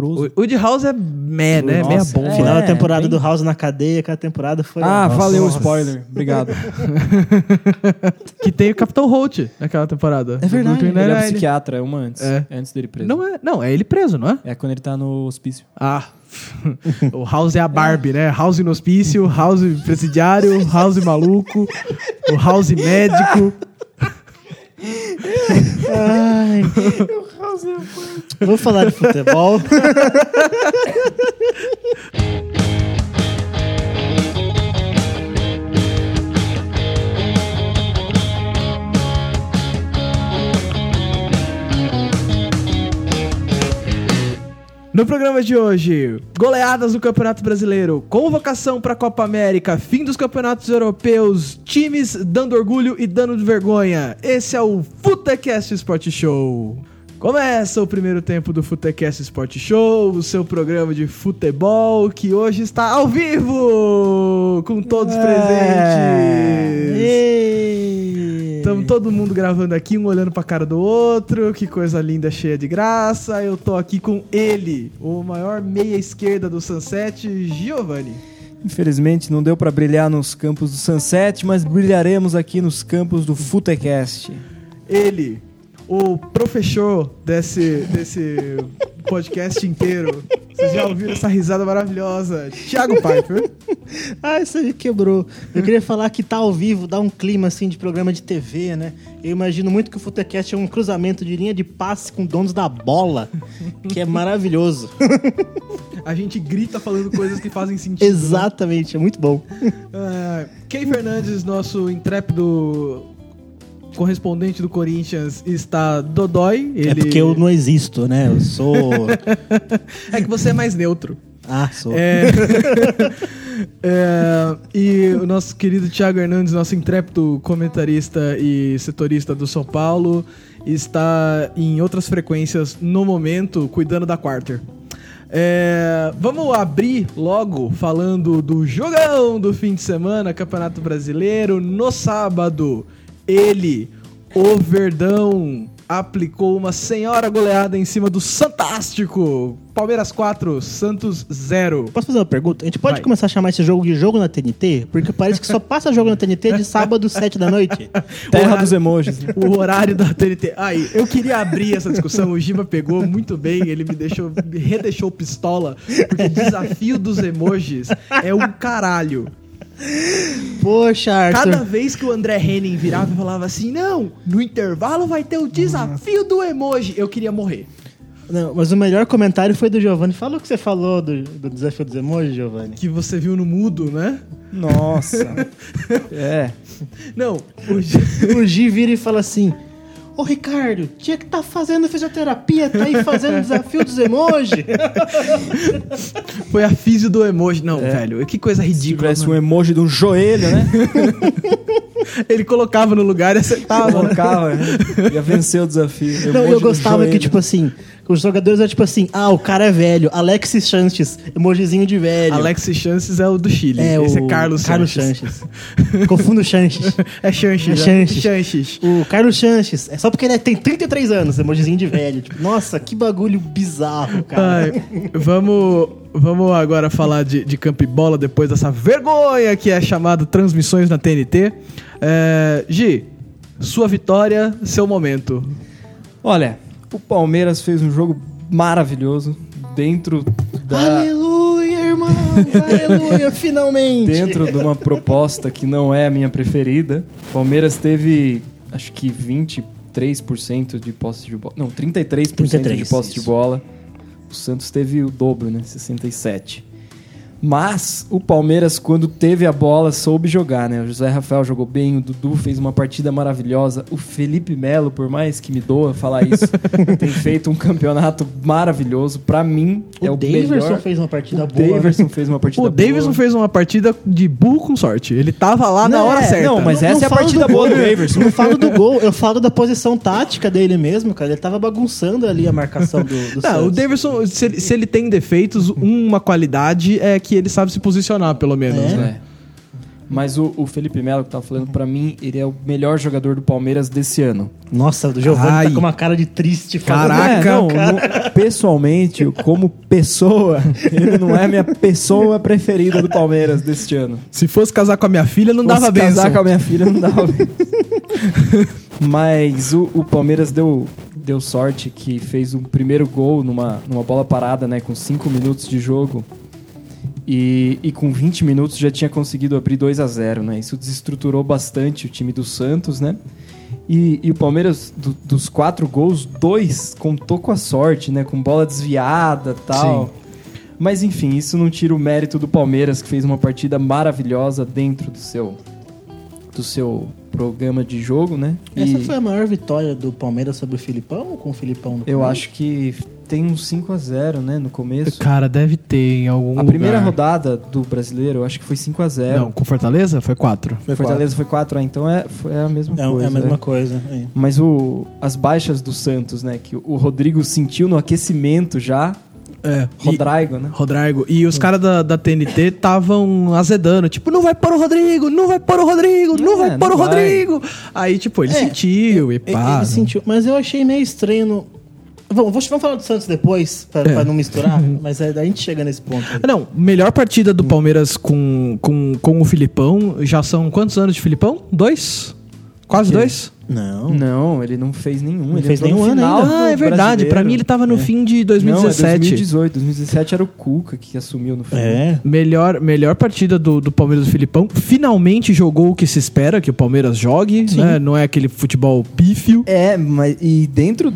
tenebroso. O, o de House é meh, né? Nossa, Meia bomba. é. Final da temporada bem- do House na cadeia, aquela temporada foi. Ah, Nossa. valeu o spoiler. Obrigado. Que tem o Capitão Holt naquela temporada. É verdade, Ele é psiquiatra, é uma antes. É. É antes dele preso. Não é, não, é ele preso, não é? É quando ele tá no hospício. Ah. o House é a Barbie, né? House no hospício, House presidiário, House maluco, o House médico. Ai. Vou falar de futebol. No programa de hoje, goleadas no Campeonato Brasileiro, convocação para a Copa América, fim dos campeonatos europeus, times dando orgulho e dando de vergonha. Esse é o Futecast Sport Show. Começa o primeiro tempo do Futecast Sport Show, o seu programa de futebol que hoje está ao vivo com todos presentes. Ei. Estamos todo mundo gravando aqui, um olhando pra cara do outro. Que coisa linda, cheia de graça. Eu tô aqui com ele, o maior meia esquerda do Sunset, Giovanni. Infelizmente não deu pra brilhar nos campos do Sunset, mas brilharemos aqui nos campos do Futecast. Ele, o professor desse, desse podcast inteiro. Vocês já ouviram essa risada maravilhosa? Thiago Piper. Ah, isso aí quebrou. Eu queria falar que tá ao vivo, dá um clima assim de programa de TV, né? Eu imagino muito que o Futecast é um cruzamento de linha de passe com donos da bola, que é maravilhoso. A gente grita falando coisas que fazem sentido. Exatamente, é muito bom. Uh, Key Fernandes, nosso intrépido correspondente do Corinthians, está dodói. Ele... É porque eu não existo, né? Eu sou. É que você é mais neutro. Ah, sou. É... É, e o nosso querido Thiago Hernandes, nosso intrépido comentarista e setorista do São Paulo, está em outras frequências no momento, cuidando da quarter. É, vamos abrir logo falando do jogão do fim de semana, Campeonato Brasileiro. No sábado, ele, o Verdão, aplicou uma senhora goleada em cima do Santástico. Palmeiras 4, Santos 0. Posso fazer uma pergunta? A gente pode Vai. começar a chamar esse jogo de jogo na TNT? Porque parece que só passa jogo na TNT de sábado, 7 da noite. Terra Horário- dos emojis. O horário da TNT. Aí, eu queria abrir essa discussão. O Giba pegou muito bem, ele me deixou, me redeixou pistola, porque desafio dos emojis é um caralho. Poxa, Arthur. Cada vez que o André Henning virava e falava assim: Não, no intervalo vai ter o desafio do emoji. Eu queria morrer. Não, mas o melhor comentário foi do Giovanni. Fala o que você falou do, do desafio dos emojis, Giovanni. Que você viu no mudo, né? Nossa. É. Não, o Gi- O Gi vira e fala assim: Ô Ricardo, tinha que estar fazendo fisioterapia, tá aí fazendo o desafio dos emojis. foi a físio do emoji. Não, É. velho, que coisa Se ridícula. tivesse um mano. emoji de um joelho, né? Ele colocava no lugar e acertava. Colocava, né? ia vencer o desafio. Não, eu gostava que, tipo assim, os jogadores eram tipo assim: ah, o cara é velho, Alexis Sanches, emojizinho de velho. Alexis Chances é o do Chile. é, Esse o é Carlos, Carlos. Sanches. Confundo o Sanches. É Chanches. É né? Chanches. O Carlos Sanches, é só porque ele tem 33 anos, emojizinho de velho. Tipo, nossa, que bagulho bizarro, cara. Ai, vamos, vamos agora falar de, de campo e bola depois dessa vergonha que é chamada transmissões na TNT. É, Gi, sua vitória, seu momento. Olha, o Palmeiras fez um jogo maravilhoso dentro da Aleluia, irmão! Aleluia, finalmente! dentro de uma proposta que não é a minha preferida. O Palmeiras teve acho que 23% de posse de bola. Não, 33%, de 33, posse de isso. bola. O Santos teve o dobro, né? 67. Mas o Palmeiras, quando teve a bola, soube jogar, né? O José Rafael jogou bem, o Dudu fez uma partida maravilhosa. O Felipe Melo, por mais que me doa falar isso, tem feito um campeonato maravilhoso. Pra mim, O é o Daverson melhor. fez uma partida o boa. né? Daverson fez uma partida O Davidson boa. fez uma partida de burro com sorte. Ele tava lá na Não, hora é, certa. não, mas Não- essa não é a partida do boa do Daverson. Não falo do gol, eu falo da posição tática dele mesmo, cara. Ele tava bagunçando ali a marcação do, do Não, o Santos. Davidson, se ele, se ele tem defeitos, uma qualidade é que ele sabe se posicionar, pelo menos, É? né? Mas o, o Felipe Melo que tava falando, pra mim, ele é o melhor jogador do Palmeiras desse ano. Nossa, o Giovanni Ai. tá com uma cara de triste. Caraca, É, não, no- pessoalmente, como pessoa, ele não é a minha pessoa preferida do Palmeiras deste ano. Se fosse casar com a minha filha, não Fosse dava casar benção. com a minha filha, não dava benção. Mas o, o Palmeiras deu, deu sorte que fez um primeiro gol numa, numa bola parada, né? Com 5 minutos de jogo. E, e com 20 minutos já tinha conseguido abrir 2 a 0 né? Isso desestruturou bastante o time do Santos, né? E, e o Palmeiras, do- dos quatro gols, dois contou com a sorte, né? Com bola desviada tal. Mas enfim, isso não tira o mérito do Palmeiras, que fez uma partida maravilhosa dentro do seu, do seu programa de jogo, né? Essa E foi a maior vitória do Palmeiras sobre o Filipão ou com o Filipão no eu acho que tem uns 5 a 0 né? No começo. Cara, deve ter em algum A primeira lugar. rodada do brasileiro, eu acho que foi 5 a 0 Não, com Fortaleza foi 4. Foi Fortaleza foi 4, ah, então é, foi a mesma É, coisa. é a mesma né? coisa. é. Mas o, as baixas do Santos, né? Que o Rodrigo sentiu no aquecimento já. É. Rodrigo, né? Rodrigo. E os caras da, da TNT estavam azedando. Tipo, não vai pôr o Rodrigo, não vai pôr o Rodrigo, não É, vai não o. Rodrigo. Aí, tipo, ele É, sentiu e pá. Ele sentiu, mas eu achei meio estranho. No... Vamos, falar do Santos depois, pra, É. pra não misturar, mas aí a gente chega nesse ponto. aí. Não, melhor partida do Palmeiras com, com, com o Filipão. Já são quantos anos de Filipão? Dois? Quase dois? Não. Não, ele não fez nenhum. Não ele fez nenhum ano final ainda. Ah, é verdade. brasileiro. Pra mim ele tava no fim de 2017. Não, é 2018. 2017 era o Cuca que assumiu no final. É. Melhor, melhor partida do, do Palmeiras do Filipão. Finalmente jogou o que se espera que o Palmeiras jogue. Né? Não é aquele futebol pífio. É, mas e dentro,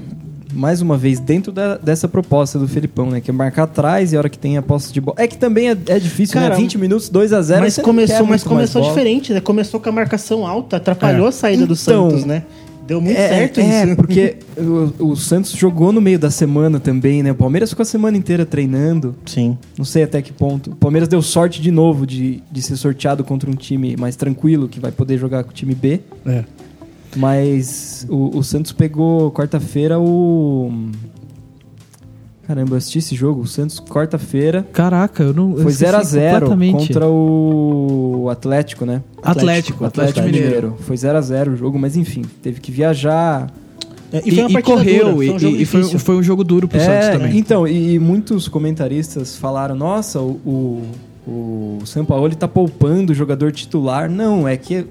mais uma vez, dentro da- dessa proposta do Felipão, né? Que é marcar atrás e a hora que tem a posse de bola. É que também é, é difícil, Cara, né? 20 minutos, 2 a 0 Mas começou, mas começou diferente, né? Começou com a marcação alta, atrapalhou É. a saída do Então, Santos, né? Deu muito é, certo é, isso. porque o, o Santos jogou no meio da semana também, né? O Palmeiras ficou a semana inteira treinando. Sim. Não sei até que ponto. O Palmeiras deu sorte de novo de, de ser sorteado contra um time mais tranquilo, que vai poder jogar com o time B. É. Mas o, o Santos pegou quarta-feira o. Caramba, eu assisti esse jogo. O Santos, quarta-feira, Caraca, eu não. eu foi esqueci 0x0 completamente. contra o Atlético, né? Atlético, Atlético, Mineiro. Foi 0x0 o jogo, mas enfim, teve que viajar. É, E, foi uma e correu, dura, foi um e- jogo e, foi, foi um jogo duro pro Santos É, também. Então, e, e muitos comentaristas falaram: nossa, o, o, o Sampaoli tá poupando o jogador titular. Não, é que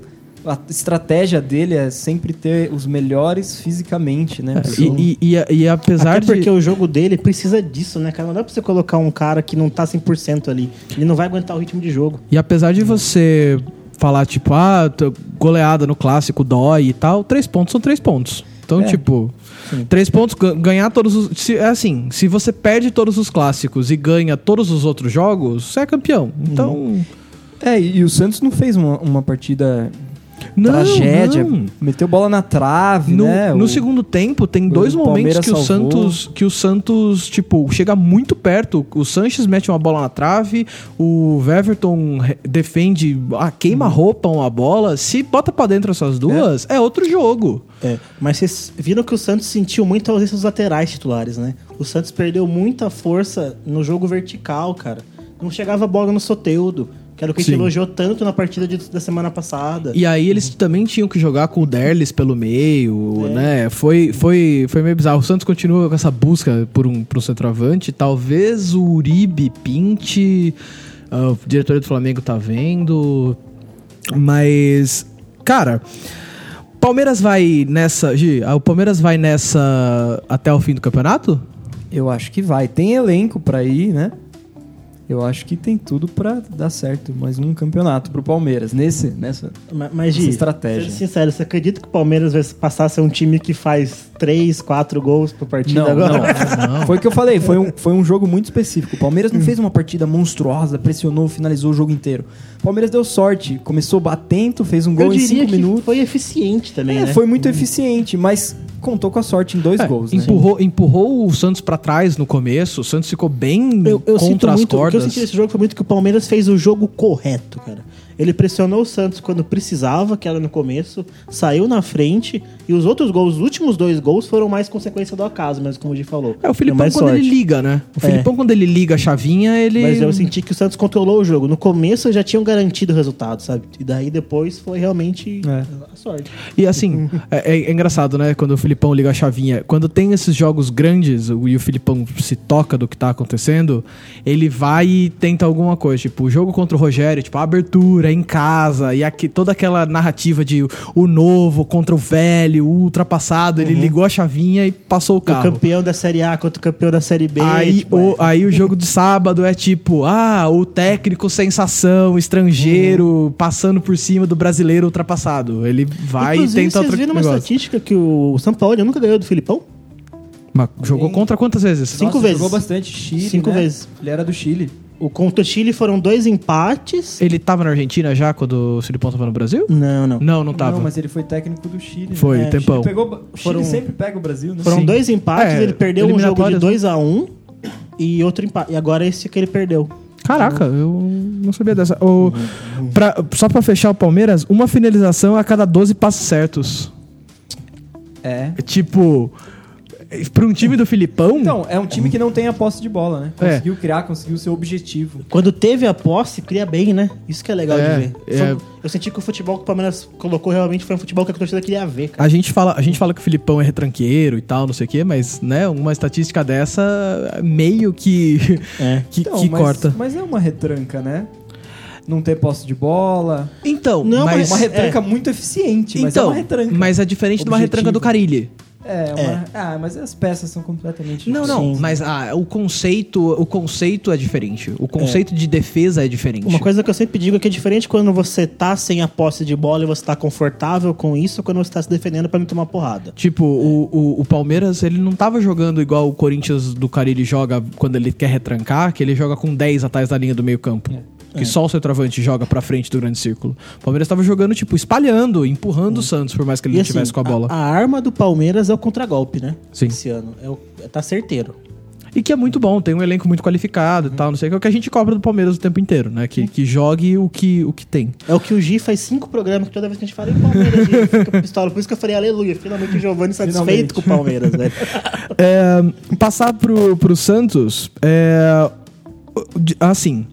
a estratégia dele é sempre ter os melhores fisicamente, né? jogo. E, e, e, e apesar Até de. porque o jogo dele precisa disso, né, cara? Não dá pra você colocar um cara que não tá 100% ali. Ele não vai aguentar o ritmo de jogo. E apesar de você falar, tipo, ah, goleada no clássico dói e tal, três pontos são três pontos. Então, É. tipo, Sim. três pontos, ga- ganhar todos os. Se, é assim, se você perde todos os clássicos e ganha todos os outros jogos, você é campeão. Então. É, e o Santos não fez uma, uma partida Não, tragédia. não. Meteu bola na trave, No, né? no O- segundo tempo, tem dois momentos que o. Santos, que o Santos, tipo, chega muito perto. O Sanches mete uma bola na trave, o Weverton re- defende, ah, queima a roupa uma bola. Se bota pra dentro essas duas, é, outro jogo. É, mas vocês viram que o Santos sentiu muito a ausência dos laterais titulares, né? O Santos perdeu muita força no jogo vertical, cara. Não chegava a bola no Soteudo, que era o que a gente Sim. elogiou tanto na partida de- da semana passada. E aí eles também tinham que jogar com o Derlis pelo meio, É. né? Foi, foi, foi meio bizarro. O Santos continua com essa busca por um, por um centroavante. Talvez o Uribe pinte. ah, o diretor do Flamengo tá vendo. Mas, cara, Palmeiras vai nessa. Gi, ah, o Palmeiras vai nessa até o fim do campeonato? Eu acho que vai. Tem elenco pra ir, né? Eu acho que tem tudo pra dar certo. Mais um campeonato pro Palmeiras. Nesse, nessa. Ma- Mas, Essa Gi, estratégia. sendo sincero, você acredita que o Palmeiras vai passar a ser um time que faz 3, 4 gols por partida Não, agora? não. Foi o que eu falei. Foi um, foi um jogo muito específico. O Palmeiras não fez uma partida monstruosa, pressionou, finalizou o jogo inteiro. O Palmeiras deu sorte. Começou atento, fez um Eu gol em diria cinco que minutos. foi eficiente também, É, né? foi muito eficiente, mas contou com a sorte em dois É, gols, né? empurrou, empurrou o Santos pra trás no começo. O Santos ficou bem Eu, eu sinto contra as muito, o que eu cordas. senti nesse jogo foi muito que o Palmeiras fez o jogo correto, cara. Ele pressionou o Santos quando precisava, que era no começo, saiu na frente, e os outros gols, os últimos dois gols, foram mais consequência do acaso, mas como o Gi falou. É, o Filipão quando sorte. ele liga, né? O É. Filipão quando ele liga a chavinha, ele... Mas eu senti que o Santos controlou o jogo. No começo já tinham garantido o resultado, sabe? E daí depois foi realmente É. a sorte. E assim, é, é- é engraçado, né? Quando o Filipão liga a chavinha. Quando tem esses jogos grandes e o Filipão se toca do que tá acontecendo, ele vai e tenta alguma coisa. Tipo, o jogo contra o Rogério, tipo, a abertura em casa e aqui, toda aquela narrativa de o novo contra o velho, o ultrapassado. Ele ligou a chavinha e passou o O carro. campeão da Série A contra o campeão da Série B. Aí, tipo, o, é. aí o jogo de sábado é tipo, ah, o técnico sensação, estrangeiro, passando por cima do brasileiro ultrapassado. Ele vai Inclusive, e tenta vocês outra viram uma estatística que o São Paulo nunca ganhou do Filipão? Mas jogou contra quantas vezes? Cinco Nossa, vezes. Jogou bastante Chile, Cinco né? vezes. Ele era do Chile. O contra o Chile foram dois empates. Ele tava na Argentina já quando o Filipão tava no Brasil? Não, não. Não, não tava. Não, mas ele foi técnico do Chile. né? Foi, É, tempão. Ele pegou, o Chile Foram- sempre pega o Brasil, né? Foram Sim. dois empates, É, ele perdeu um jogo de eliminatórias, 2 a 1 um, e outro empate. E agora esse que ele perdeu. Caraca, eu não sabia dessa. O, pra- só pra fechar o Palmeiras, uma finalização a cada 12 passos certos. É. É Tipo, pra um time do Filipão. Então, é um time que não tem a posse de bola, né? É. Conseguiu criar, conseguiu o seu objetivo. Quando teve a posse, cria bem, né? Isso que é legal É, de ver. é. Eu senti que o futebol que o Palmeiras colocou realmente foi um futebol que a torcida queria ver, cara. A gente, fala, a gente fala que o Filipão é retranqueiro e tal, não sei o quê, mas, né, uma estatística dessa meio que, É. que, Então, que mas, corta. Mas é uma retranca, né? Não ter posse de bola. Então, Não, mas, Uma retranca muito eficiente, mas é então, uma retranca. mas é diferente de uma Objetivo. retranca do Carilli. É, uma... Ah, mas as peças são completamente Não, não, Sim. mas ah, o conceito, o conceito é diferente. O conceito de defesa é diferente. Uma coisa que eu sempre digo é que é diferente quando você tá sem a posse de bola e você tá confortável com isso, ou quando você tá se defendendo pra não tomar porrada. Tipo, o, o, o Palmeiras, ele não tava jogando igual o Corinthians do Carilli joga quando ele quer retrancar, que ele joga com 10 atrás da linha do meio Que só o centroavante joga pra frente do grande círculo. O Palmeiras tava jogando, tipo, espalhando, empurrando o Santos, por mais que ele E não assim, tivesse com a bola. A, arma do Palmeiras é o contragolpe, né? Sim. Esse ano. É o, tá certeiro. E que é muito bom, tem um elenco muito qualificado e tal, não sei o que, é o que a gente cobra do Palmeiras o tempo inteiro, né? Que, que jogue o que, o que tem. É o que o Gi faz cinco programas que toda vez que a gente fala em Palmeiras, ele fica pistola. Por isso que eu falei, aleluia, finalmente o Giovanni satisfeito Finalmente. com o Palmeiras, velho. É, passar pro, pro Santos, é, assim,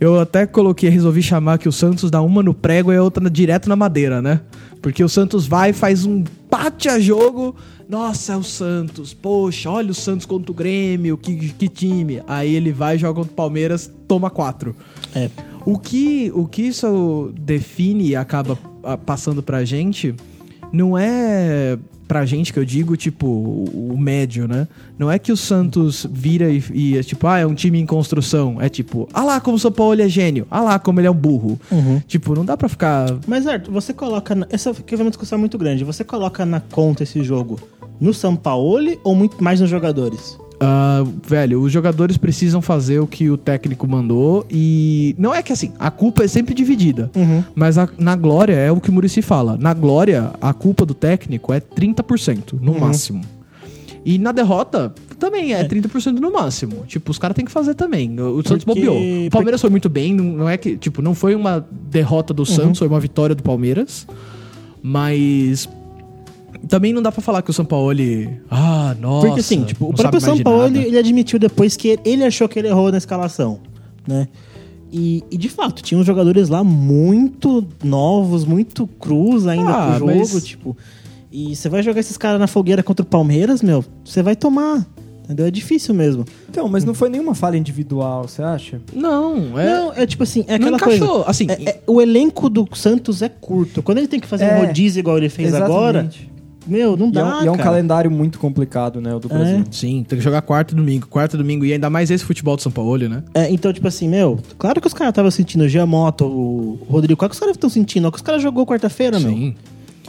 eu até coloquei, resolvi chamar que o Santos dá uma no prego e a outra direto na madeira, né? Porque o Santos vai, faz um bate a jogo, nossa, é o Santos, poxa, olha o Santos contra o Grêmio, que, que time. Aí ele vai, joga contra o Palmeiras, toma quatro. É. O que, o que isso define e acaba ah, passando pra gente não é pra gente que eu digo, tipo, o, médio, né? Não é que o Santos vira e, e é tipo, ah, é um time em construção. É tipo, ah lá como o São Paulo é gênio. Ah lá como ele é um burro. Tipo, não dá pra ficar. Mas, Arthur, você coloca. na- Essa aqui foi uma discussão muito grande. Você coloca na conta esse jogo no São Paulo ou muito mais nos jogadores? Ah, velho, os jogadores precisam fazer o que o técnico mandou e. Não é que assim, a culpa é sempre dividida. Uhum. Mas a- na glória é o que o Murici fala. Na glória, a culpa do técnico é 30%, no máximo. E na derrota, também é, 30% no máximo. Tipo, os caras têm que fazer também. O Santos Porque- bobeou. O Palmeiras foi muito bem, não, não é que, tipo, não foi uma derrota do Santos, foi uma vitória do Palmeiras. Mas também não dá pra falar que o São Paulo, ah, nossa. Porque assim, tipo, o próprio São Paulo ele, ele admitiu depois que ele, achou que ele errou na escalação, né? E, e, de fato, tinha uns jogadores lá muito novos, muito cruz ainda Ah, pro jogo, mas- tipo. E você vai jogar esses caras na fogueira contra o Palmeiras, meu, você vai tomar. Entendeu? É difícil mesmo. Então, mas não foi nenhuma falha individual, você acha? Não, é. Não, é tipo assim, é aquela encaixou, coisa. assim, é- é- o elenco do Santos é curto. Quando ele tem que fazer É, um rodízio igual ele fez agora, Exatamente. Meu, não E é, dá. um, e é um calendário muito complicado, né, o do É. Brasil. Sim, tem que jogar quarto e domingo. Quarto e domingo. E ainda mais esse futebol do São Paulo, né? É, então, tipo assim, meu, claro que os caras estavam sentindo o Giamoto, o Rodrigo, qual que os caras estão sentindo? O que os caras jogou quarta-feira, meu. Sim.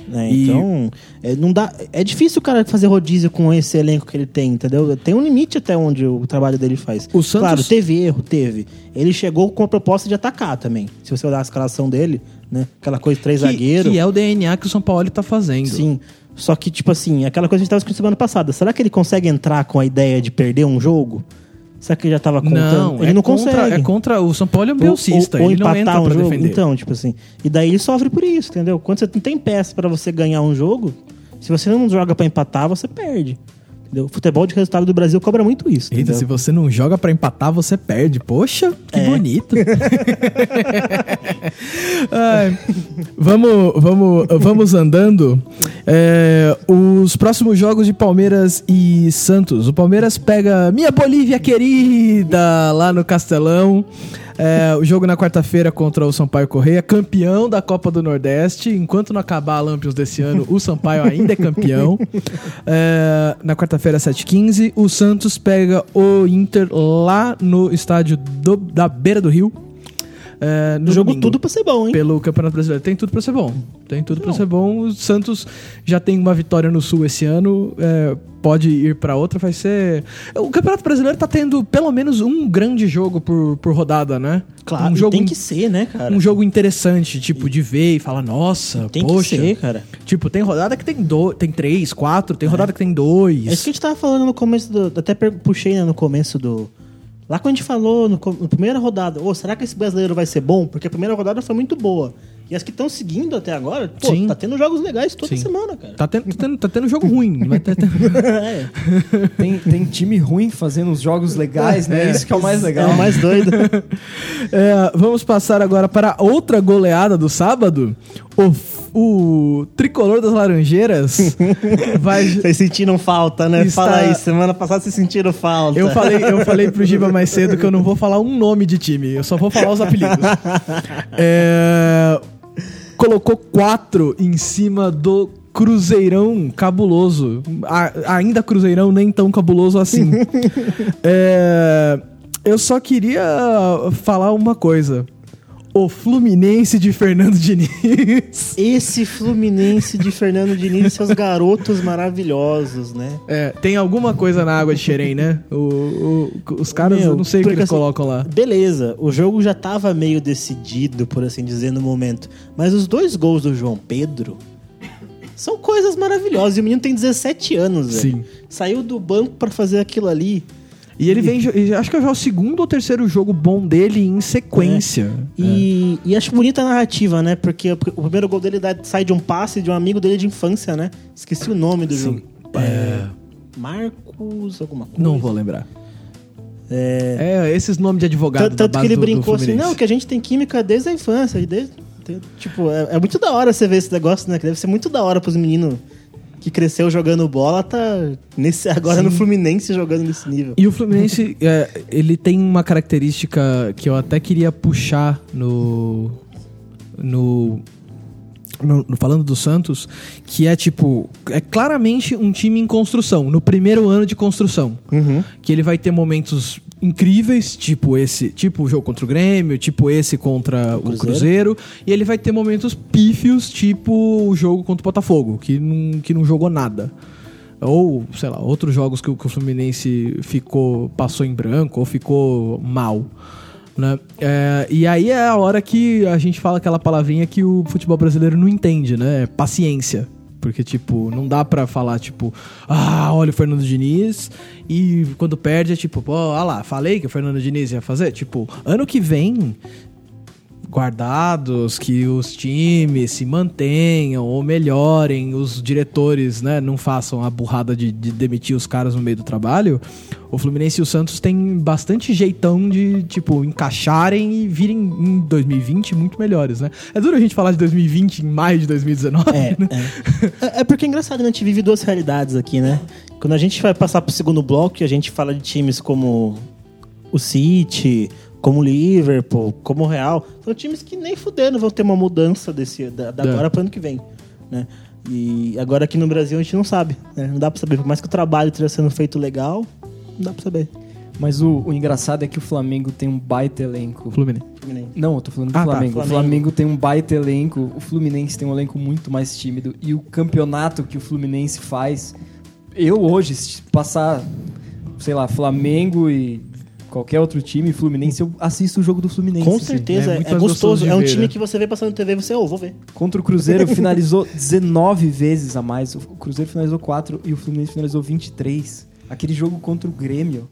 né? E- Então, é, não dá, é difícil o cara fazer rodízio com esse elenco que ele tem, entendeu? Tem um limite até onde o trabalho dele faz. O Santos- Claro, teve erro, teve. Ele chegou com a proposta de atacar também. Se você olhar a escalação dele, né? Aquela coisa, três Que, zagueiros. que é o DNA que o São Paulo tá fazendo. Sim. Só que, tipo assim, aquela coisa que a gente tava discutindo semana passada. Será que ele consegue entrar com a ideia de perder um jogo? Será que ele já tava contando? Não, ele é não contra, consegue. É contra o São Paulo é um Ou- belcista. ou, ou ele não empatar entra um jogo. defender. Então, tipo assim. E daí ele sofre por isso, entendeu? Quando você não tem peça pra você ganhar um jogo, se você não joga pra empatar, você perde. Entendeu? O futebol de resultado do Brasil cobra muito isso. Eita, entendeu? se você não joga pra empatar, você perde. Poxa, que É. bonito. Ai, vamos, vamos, vamos andando. É, os próximos jogos de Palmeiras e Santos. O Palmeiras pega minha Bolívia querida lá no Castelão. É, o jogo na quarta-feira contra o Sampaio Correia, campeão da Copa do Nordeste. Enquanto não acabar a Lampions desse ano, o Sampaio ainda é campeão. É, na quarta-feira, 7h15, o Santos pega o Inter lá no estádio do- da Beira do Rio. É, no jogo tudo pra ser bom, hein? pelo Campeonato Brasileiro. Tem tudo pra ser bom. Tem tudo pra ser bom. O Santos já tem uma vitória no Sul esse ano. é, pode ir pra outra. Vai ser. O Campeonato Brasileiro tá tendo pelo menos um grande jogo por, por rodada, né? Claro, um e jogo, tem que ser, né, cara? um jogo interessante, tipo, de ver e falar, nossa, Tem poxa. que ser, cara. Tipo, tem rodada que tem, do, tem três, quatro, tem rodada que tem dois. É isso que a gente tava falando no começo do. Até puxei né, no começo do. Lá quando a gente falou no, na primeira rodada, ô, será que esse brasileiro vai ser bom? Porque a primeira rodada foi muito boa. E as que estão seguindo até agora, pô, Sim. tá tendo jogos legais toda Sim. semana, cara. Tá tendo, tá tendo, tá tendo jogo ruim. Vai ter- ter- é, Tem, tem time ruim fazendo os jogos legais, né? Isso que é o mais é legal. o mais doido. É, vamos passar agora para outra goleada do sábado. O, o tricolor das Laranjeiras vai. Vocês sentiram falta, né? Está- Fala aí, semana passada vocês sentiram falta. Eu falei, eu falei pro Giba mais cedo que eu não vou falar um nome de time, eu só vou falar os apelidos. É, colocou quatro em cima do Cruzeirão cabuloso. A- ainda Cruzeirão nem tão cabuloso assim. É, eu só queria falar uma coisa. O Fluminense de Fernando Diniz. Esse Fluminense de Fernando Diniz e seus garotos maravilhosos, né? É, tem alguma coisa na água de Xerém, né? O- o- os caras, Meu, eu não sei o que eles assim, colocam lá. Beleza, o jogo já tava meio decidido, por assim dizer, no momento. Mas os dois gols do João Pedro são coisas maravilhosas. E o menino tem 17 anos, velho. Sim. Saiu do banco pra fazer aquilo ali. E ele vem, acho que é o segundo ou terceiro jogo bom dele em sequência. E, e acho bonita a narrativa, né? Porque o primeiro gol dele sai de um passe de um amigo dele de infância, né? Esqueci o nome do jogo. É, Marcos, alguma coisa. não vou lembrar. É, É, esses nomes de advogado Tanto, tanto que ele do- do brincou assim, Fluminense. não, que a gente tem química desde a infância. Desde, tipo, é, é muito da hora você ver esse negócio, né? Que deve ser muito da hora pros meninos que cresceu jogando bola, tá nesse, agora no Fluminense jogando nesse nível. E o Fluminense, é, ele tem uma característica que eu até queria puxar no. no. no- no- falando do Santos, que é tipo, é claramente um time em construção, no primeiro ano de construção. Uhum. Que ele vai ter momentos incríveis, tipo esse, tipo o jogo contra o Grêmio, tipo esse contra o Cruzeiro. Cruzeiro, e ele vai ter momentos pífios, tipo o jogo contra o Botafogo, que não, que não jogou nada. Ou, sei lá, outros jogos que, o- que o Fluminense ficou, passou em branco ou ficou mal. Né? É, e aí é a hora que a gente fala aquela palavrinha que o futebol brasileiro não entende, né? Paciência. Porque, tipo, não dá pra falar, tipo, ah, olha o Fernando Diniz, e quando perde é tipo, pô, olha lá, falei que o Fernando Diniz ia fazer. Tipo, ano que vem, guardados, que os times se mantenham ou melhorem, os diretores né, não façam a burrada de, de demitir os caras no meio do trabalho, o Fluminense e o Santos têm bastante jeitão de, tipo, encaixarem e virem em 2020 muito melhores, né? É duro a gente falar de 2020 em maio de 2019, É, né? é. É- é porque é engraçado, né? A gente vive duas realidades aqui, né? Quando a gente vai passar pro segundo bloco, a gente fala de times como o City, como o Liverpool, como o Real. São times que nem fudendo vão ter uma mudança desse, da, da É. agora pro ano que vem, né? E agora aqui no Brasil a gente não sabe, né? Não dá pra saber. Por mais que o trabalho esteja sendo feito legal, não dá pra saber. Mas o, o engraçado é que o Flamengo tem um baita elenco. Fluminense. Não, eu tô falando do Ah, tá, Flamengo. Flamengo. O Flamengo tem um baita elenco, o Fluminense tem um elenco muito mais tímido. E o campeonato que o Fluminense faz, eu hoje, se passar, sei lá, Flamengo e qualquer outro time, Fluminense, eu assisto o jogo do Fluminense. Com assim. certeza, é é, é mais gostoso É um ver, time né? que você vê passando na TV e você, ô, vou ver. Contra o Cruzeiro finalizou 19 vezes a mais. O Cruzeiro finalizou 4 e o Fluminense finalizou 23. Aquele jogo contra o Grêmio.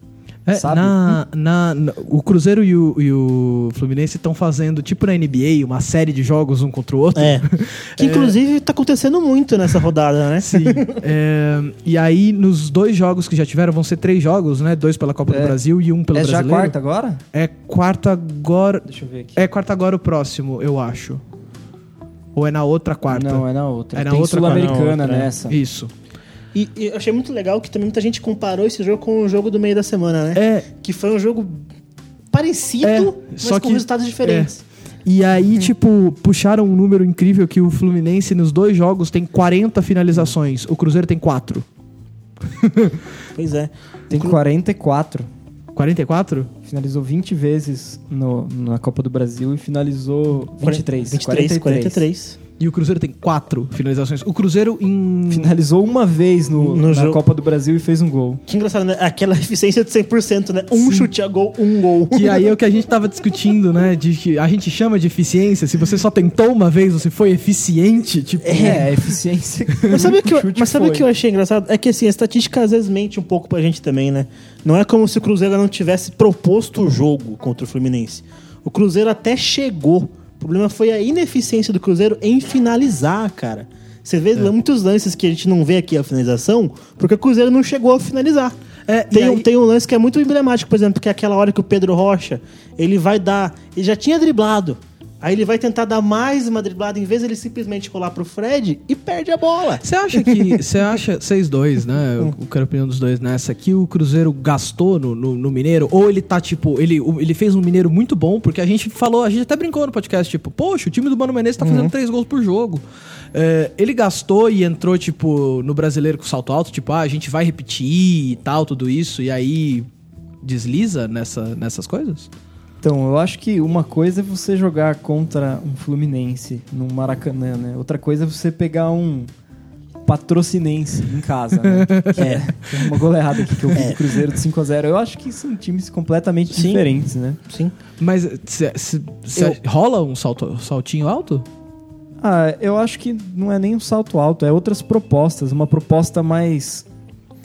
É, sabe? na, na- na- o Cruzeiro e o, e o Fluminense estão fazendo, tipo na NBA, uma série de jogos um contra o outro. É. Que inclusive tá acontecendo muito nessa rodada, né? Sim. É, e aí, nos dois jogos que já tiveram, vão ser três jogos, né? Dois pela Copa É. do Brasil e um pelo é já Brasileiro. quarta agora? É quarta agora. Deixa eu ver aqui. É quarta agora o próximo, eu acho. Ou é na outra quarta? Não, é na outra. É na Tem outra Sul-Americana é. nessa. Isso. E, e eu achei muito legal que também muita gente comparou esse jogo com o jogo do meio da semana, né? É, Que foi um jogo parecido, É, mas só com que- resultados diferentes. E aí, tipo, puxaram um número incrível que o Fluminense nos dois jogos tem 40 finalizações. O Cruzeiro tem 4. Pois é. Tem 44. 44? Finalizou 20 vezes no- na Copa do Brasil e finalizou 23. 23, 43. E o Cruzeiro tem 4 finalizações. O Cruzeiro em. Finalizou uma vez no, No na jogo. Copa do Brasil e fez um gol. Que engraçado, né? Aquela eficiência de 100%, né? Um chute a gol, um gol. Que aí é o que a gente tava discutindo, né? De que a gente chama de eficiência. Se você só tentou uma vez, você foi eficiente. Tipo, É, a eficiência. Mas sabe o que, eu, mas sabe foi. que eu achei engraçado? É que assim, a estatística às vezes mente um pouco pra gente também, né? Não é como se o Cruzeiro não tivesse proposto o jogo contra o Fluminense. O Cruzeiro até chegou. O problema foi a ineficiência do Cruzeiro em finalizar, cara. Você vê muitos lances que a gente não vê aqui a finalização, porque o Cruzeiro não chegou a finalizar. É, tem, e um, aí- tem um lance que é muito emblemático, por exemplo, que é aquela hora que o Pedro Rocha, ele vai dar, ele já tinha driblado, aí ele vai tentar dar mais uma driblada, em vez de ele simplesmente colar pro Fred e perde a bola. Você acha que. Você acha, vocês dois, né? Eu eu quero a opinião dos dois nessa, que o Cruzeiro gastou no, no, no Mineiro? Ou ele tá, tipo, ele, ele fez um Mineiro muito bom, porque a gente falou, a gente até brincou no podcast, tipo, poxa, o time do Mano Menezes tá fazendo três gols por jogo. É, ele gastou e entrou, tipo, no brasileiro com salto alto, tipo, ah, a gente vai repetir e tal, tudo isso, e aí desliza nessa, nessas coisas? Então, eu acho que uma coisa é você jogar contra um Fluminense no Maracanã, né? Outra coisa é você pegar um patrocinense em casa, né? Que é uma goleada aqui que eu vi do Cruzeiro de 5x0. Eu acho que são times completamente Sim. diferentes, né? Sim. Mas cê- cê- cê- rola um salto, saltinho alto? Ah, eu acho que não é nem um salto alto, é outras propostas. Uma proposta mais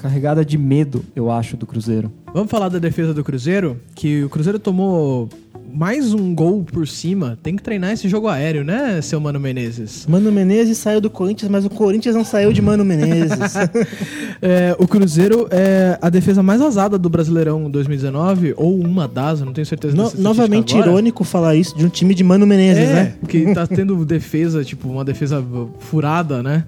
carregada de medo, eu acho, do Cruzeiro. Vamos falar da defesa do Cruzeiro, que o Cruzeiro tomou mais um gol por cima. Tem que treinar esse jogo aéreo, né, seu Mano Menezes? Mano Menezes saiu do Corinthians, mas o Corinthians não saiu de Mano Menezes. É, o Cruzeiro é a defesa mais vazada do Brasileirão 2019, ou uma das, eu não tenho certeza No- novamente agora. irônico falar isso de um time de Mano Menezes, É, né? que tá tendo defesa, tipo, uma defesa furada, né?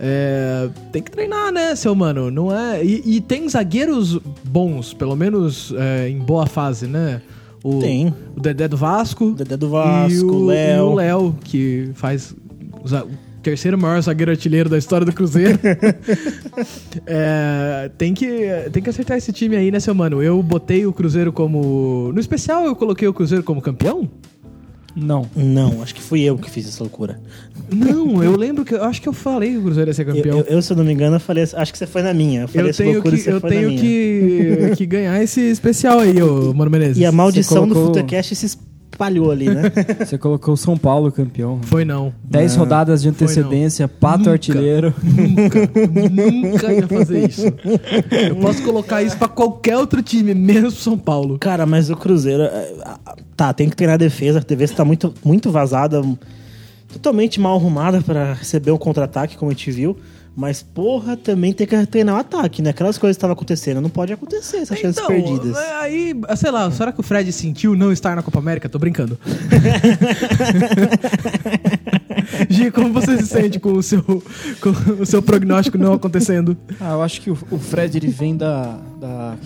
É, tem que treinar, né, seu mano? Não é. E, e tem zagueiros bons, pelo menos é, em boa fase, né? O, Tem. O Dedé do Vasco. Dedé do Vasco, e o Léo. e o Léo, que faz o terceiro maior zagueiro artilheiro da história do Cruzeiro. É, tem, que, tem que acertar esse time aí, né, seu mano? Eu botei o Cruzeiro como. No especial, eu coloquei o Cruzeiro como campeão? Não. Não, acho que fui eu que fiz essa loucura. Não, eu lembro que eu acho que eu falei que o Cruzeiro ia ser Eu, campeão. eu- eu, se eu não me engano, eu falei, acho que você foi na minha. Eu falei Eu tenho, loucura que, você eu foi na tenho minha. que, que ganhar esse especial aí, ô Mano Menezes. E a maldição colocou- do Futecast se espalhou ali, né? Você colocou o São Paulo campeão. Foi não. 10 rodadas de não. antecedência, pato Nunca. artilheiro. Nunca ia fazer isso. Eu posso colocar isso pra qualquer outro time, menos pro São Paulo. Cara, mas o Cruzeiro. é, Tá, tem que treinar a defesa. A defesa tá muito, muito vazada, totalmente mal arrumada pra receber um contra-ataque, como a gente viu. Mas, porra, também tem que treinar o ataque, né? Aquelas coisas que estavam acontecendo. Não pode acontecer essas chances perdidas. é, aí, sei lá, será que o Fred sentiu não estar na Copa América? Tô brincando. Gi, como você se sente com o seu, com o seu prognóstico não acontecendo? Ah, eu acho que o, Fred ele vem da, da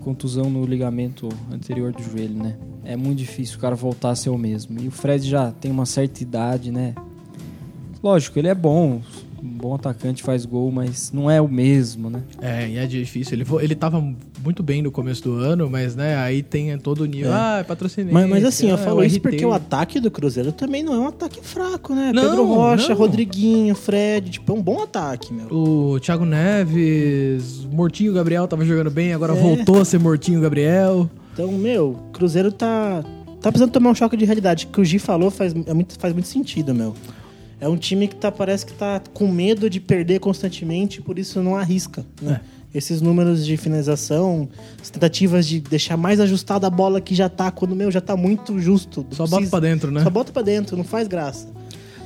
contusão no ligamento anterior do joelho, né? É muito difícil o cara voltar a ser o mesmo. E o Fred já tem uma certa idade, né? Lógico, ele é bom, bom atacante, faz gol, mas não é o mesmo, né? É, e é difícil. Ele, ele tava muito bem no começo do ano, mas, né, aí tem todo o nível. É. Ah, é patrocinante. Mas, mas assim, eu ah, falo o isso porque o ataque do Cruzeiro também não é um ataque fraco, né? Não, Pedro Rocha, não. Rodriguinho, Fred, tipo, é um bom ataque, meu. O Thiago Neves, Mortinho Gabriel tava jogando bem, agora É. voltou a ser Mortinho Gabriel. Então, meu, Cruzeiro tá, tá precisando tomar um choque de realidade. O que o Gi falou faz, é muito, faz muito sentido, meu. É um time que tá, parece que tá com medo de perder constantemente, por isso não arrisca. Né? esses números de finalização, as tentativas de deixar mais ajustada a bola que já tá, quando meu já tá muito justo. Só bota pra dentro, né? Só bota pra dentro, não faz graça.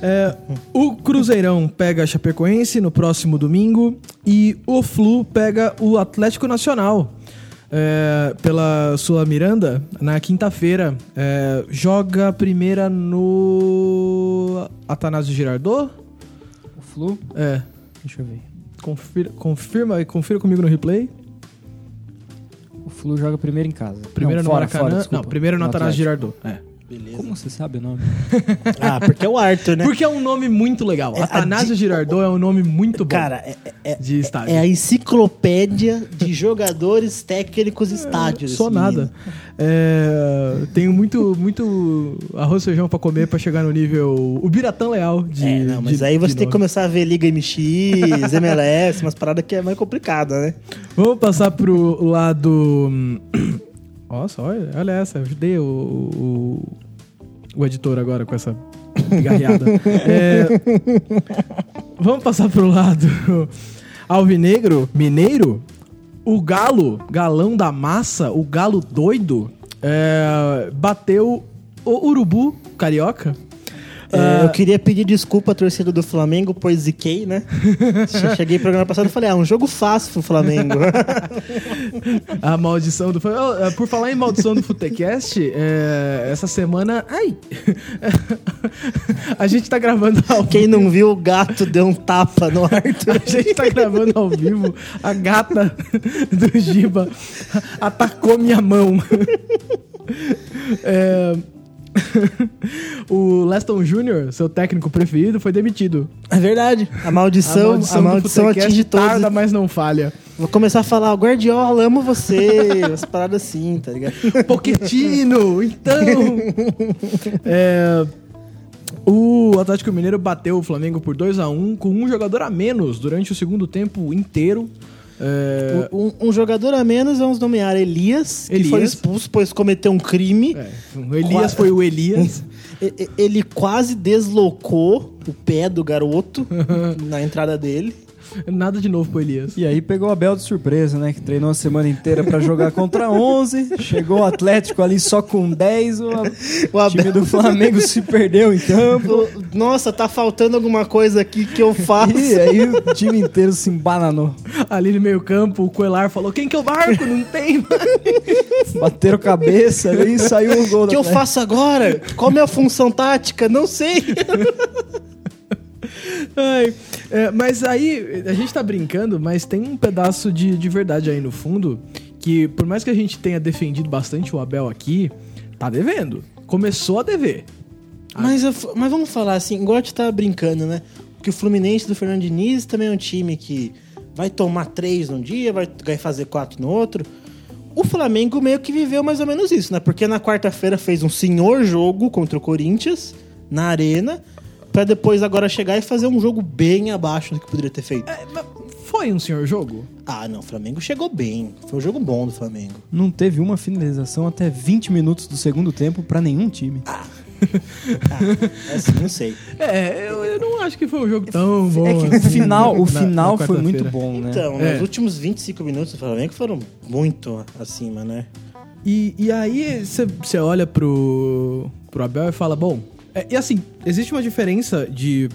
É, o Cruzeirão pega a Chapecoense no próximo domingo e o Flu pega o Atlético Nacional é, pela Sula Miranda na quinta-feira. É, joga a primeira no Atanásio Girardot? O Flu, É. deixa eu ver. Confira, confirma, confira comigo no replay. O Flu joga primeiro em casa. Primeiro não, no fora, Maracanã. fora, não, primeiro no Atanásio Atlético. Girardot. É. Beleza. Como você sabe o nome? Ah, porque é o Arthur, né? Porque é um nome muito legal. É, a Atanásio di- Girardot é um nome muito bom Cara, é, é, de estádio. é a enciclopédia de jogadores técnicos estádios. Só nada. É, tenho muito, muito arroz e feijão pra comer pra chegar no nível o Biratã Leal de. É, não, mas de- aí você de tem que começar a ver Liga MX, MLS, umas paradas que é mais complicada, né? Vamos passar pro lado. Nossa, olha, olha essa, ajudei o, o, o editor agora com essa garreada. É, vamos passar pro lado alvinegro, mineiro. O Galo, galão da massa, o Galo doido, é, bateu o Urubu carioca. É, Ah. eu queria pedir desculpa à torcida do Flamengo, pois ziquei, né? Che- Cheguei no programa passado e falei, ah, um jogo fácil pro Flamengo. A maldição do. Oh, é, Por falar em maldição do Futecast, é, essa semana. Ai! A gente tá gravando ao Quem não viu, o gato deu um tapa no Arthur. A gente tá gravando ao vivo. A gata do Giba atacou minha mão. É, o Leston Jr., seu técnico preferido, foi demitido. É verdade. A maldição, a maldição, do Futecast atinge todos. tarda, mas não falha. Vou começar a falar, Guardiola, amo você. As paradas assim, tá ligado? Poquetino, então. É, o Atlético Mineiro bateu o Flamengo por 2 a 1 com um jogador a menos durante o segundo tempo inteiro. É, Um, um jogador a menos, vamos nomear Elias, que Elias. foi expulso, pois cometeu um crime. é, o Elias foi o Elias. Ele quase deslocou o pé do garoto na entrada dele. Nada de novo pro Elias. E aí pegou o Abel de surpresa, né? Que treinou a semana inteira pra jogar contra 11. Chegou o Atlético ali só com 10. O, O time do Flamengo se perdeu em campo. Nossa, tá faltando alguma coisa aqui que eu faço. E aí o time inteiro se embananou. Ali no meio campo, o Coelar falou, quem que eu marco? Não tem. Bateram cabeça ali e saiu o gol O que eu faço agora? Qual é a minha função tática? Não sei. Ai, é, mas aí, a gente tá brincando, mas tem um pedaço de, de verdade aí no fundo, que por mais que a gente tenha defendido bastante o Abel aqui, tá devendo. Começou a dever. Mas, eu- mas vamos falar assim, igual a gente tá brincando, né? Porque o Fluminense do Fernando Diniz também é um time que vai tomar três num dia, vai fazer quatro no outro. O Flamengo meio que viveu mais ou menos isso, né? Porque na quarta-feira fez um senhor jogo contra o Corinthians, na arena, pra depois agora chegar e fazer um jogo bem abaixo do que poderia ter feito. É, mas foi um senhor jogo? Ah, não, o Flamengo chegou bem. Foi um jogo bom do Flamengo. Não teve uma finalização até 20 minutos do segundo tempo pra nenhum time. É assim, não sei. É, eu, eu não acho que foi um jogo tão bom. é que o assim, final, o na- final na foi muito bom, né? Então, É. nos últimos 25 minutos do Flamengo foram muito acima, né? E, e aí você olha pro, pro Abel e fala, bom. É- e assim, existe uma diferença de,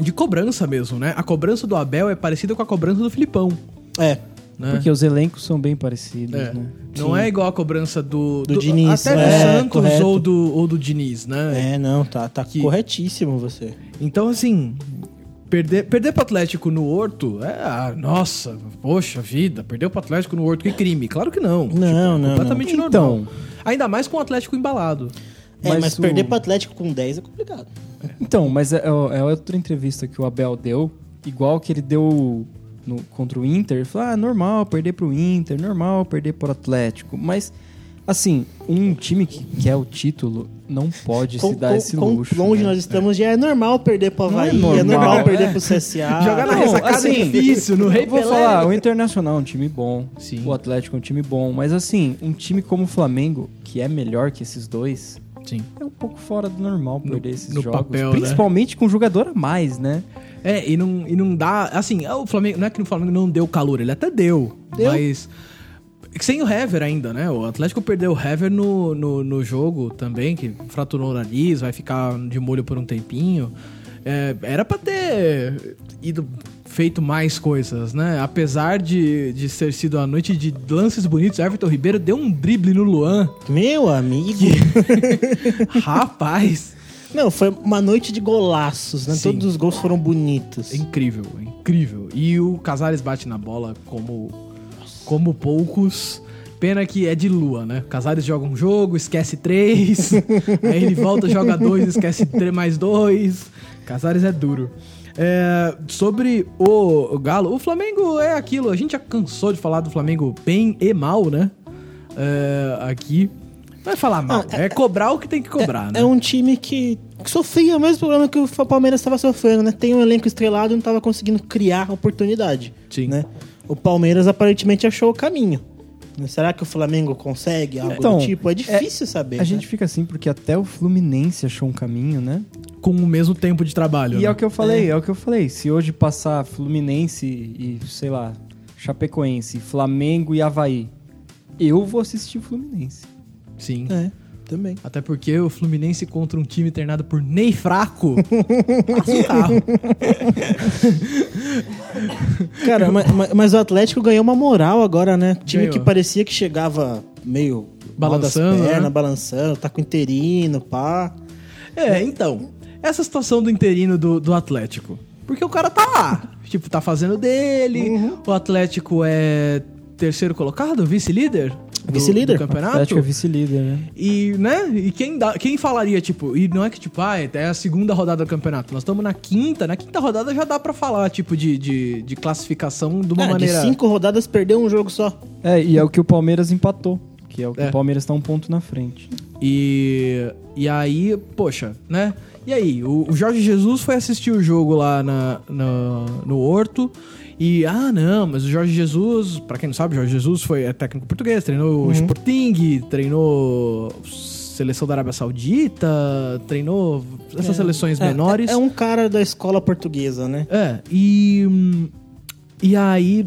de cobrança mesmo, né? A cobrança do Abel é parecida com a cobrança do Filipão. É. Né? Porque os elencos são bem parecidos, É. né? Não Sim. é igual a cobrança do, Do Diniz, Até do é, Santos correto. ou do, ou do Diniz, né? É, não, tá, tá Que- corretíssimo você. Então, assim, perder, perder pro Atlético no Horto é. ah, nossa, poxa vida, perdeu pro Atlético no Horto, que crime. Claro que não. Tipo, Não, não, Completamente não. normal. Então. Ainda mais com o Atlético embalado. É, mas, Mas o- perder pro Atlético com 10 é complicado. Então, mas é, é outra entrevista que o Abel deu, igual que ele deu no- contra o Inter. Ele falou: ah, normal perder pro Inter, normal perder pro Atlético. Mas, assim, um time que quer o título não pode se dar esse quão luxo. longe né? nós estamos, já é normal perder pro Não é Havaí, é normal, normal, perder é. pro CSA. Jogar na não, assim, é difícil, no Rei Eu vou Pelé. falar, o Internacional é um time bom. Sim. O Atlético é um time bom. Mas, assim, um time como o Flamengo, que é melhor que esses dois, Sim. é um pouco fora do normal No- perder esses no jogos. papel, né? principalmente com jogador a mais, né? É, e não, e não dá. Assim, o Flamengo. Não é que o Flamengo não deu calor, ele até deu. Deu. Mas. Sem o Hever ainda, né? O Atlético perdeu o Hever no, no, no jogo também, que fraturou o nariz, vai ficar de molho por um tempinho. É, era pra ter ido feito mais coisas, né? Apesar de, de ter sido a noite de lances bonitos, Everton Ribeiro deu um drible no Luan. Meu amigo. Rapaz! Não, foi uma noite de golaços, né? Sim. Todos os gols foram bonitos. Incrível, incrível. E o Casares bate na bola como, como poucos. Pena que é de lua, né? Casares joga um jogo, esquece três. aí ele volta, joga dois, esquece mais dois. Casares é duro. É, sobre o, Galo, o Flamengo é aquilo. A gente já cansou de falar do Flamengo bem e mal, né? É, aqui. Não é falar mal, Ah, é, cobrar o que tem que cobrar, né? É um time que, que sofria o mesmo problema que o Palmeiras estava sofrendo, né? Tem um elenco estrelado e não estava conseguindo criar oportunidade. Sim. Né? O Palmeiras aparentemente achou o caminho. Né? Será que o Flamengo consegue algo Então, do tipo? É difícil saber. A né? gente fica assim porque até o Fluminense achou um caminho, né? Com o mesmo tempo de trabalho. E né? é o que eu falei, é. o que eu falei. Se hoje passar Fluminense e, sei lá, Chapecoense, Flamengo e Havaí, eu vou assistir o Fluminense. Sim. É, também. Até porque o Fluminense contra um time treinado por Ney Fraco. Cara, mas, mas- o Atlético ganhou uma moral agora, né? Time Ganhou. que parecia que chegava meio Balançando, pernas, né? balançando, tá com interino, pá. É, então. Essa situação do interino do, do Atlético. Porque o cara tá lá. Tipo, tá fazendo dele. Uhum. O Atlético é terceiro colocado, vice-líder? Vice-líder. Do campeonato. Atlético é vice-líder, né? E, né? E quem, dá, quem falaria, tipo, e não é que, tipo, ah, é a segunda rodada do campeonato. Nós estamos na quinta, na quinta rodada já dá pra falar, tipo, de, de, de classificação de uma Cara, maneira. de cinco rodadas perdeu um jogo só. É, e é o que o Palmeiras empatou. Que é o que É. o Palmeiras tá um ponto na frente. E, e aí, poxa, né? E aí, o, o Jorge Jesus foi assistir o jogo lá na, na- no Horto. E, ah, não, mas o Jorge Jesus, pra quem não sabe, o Jorge Jesus foi é técnico português, treinou o Sporting, treinou seleção da Arábia Saudita, treinou essas seleções É, menores. É, é um cara da escola portuguesa, né? É, e. hum, E aí.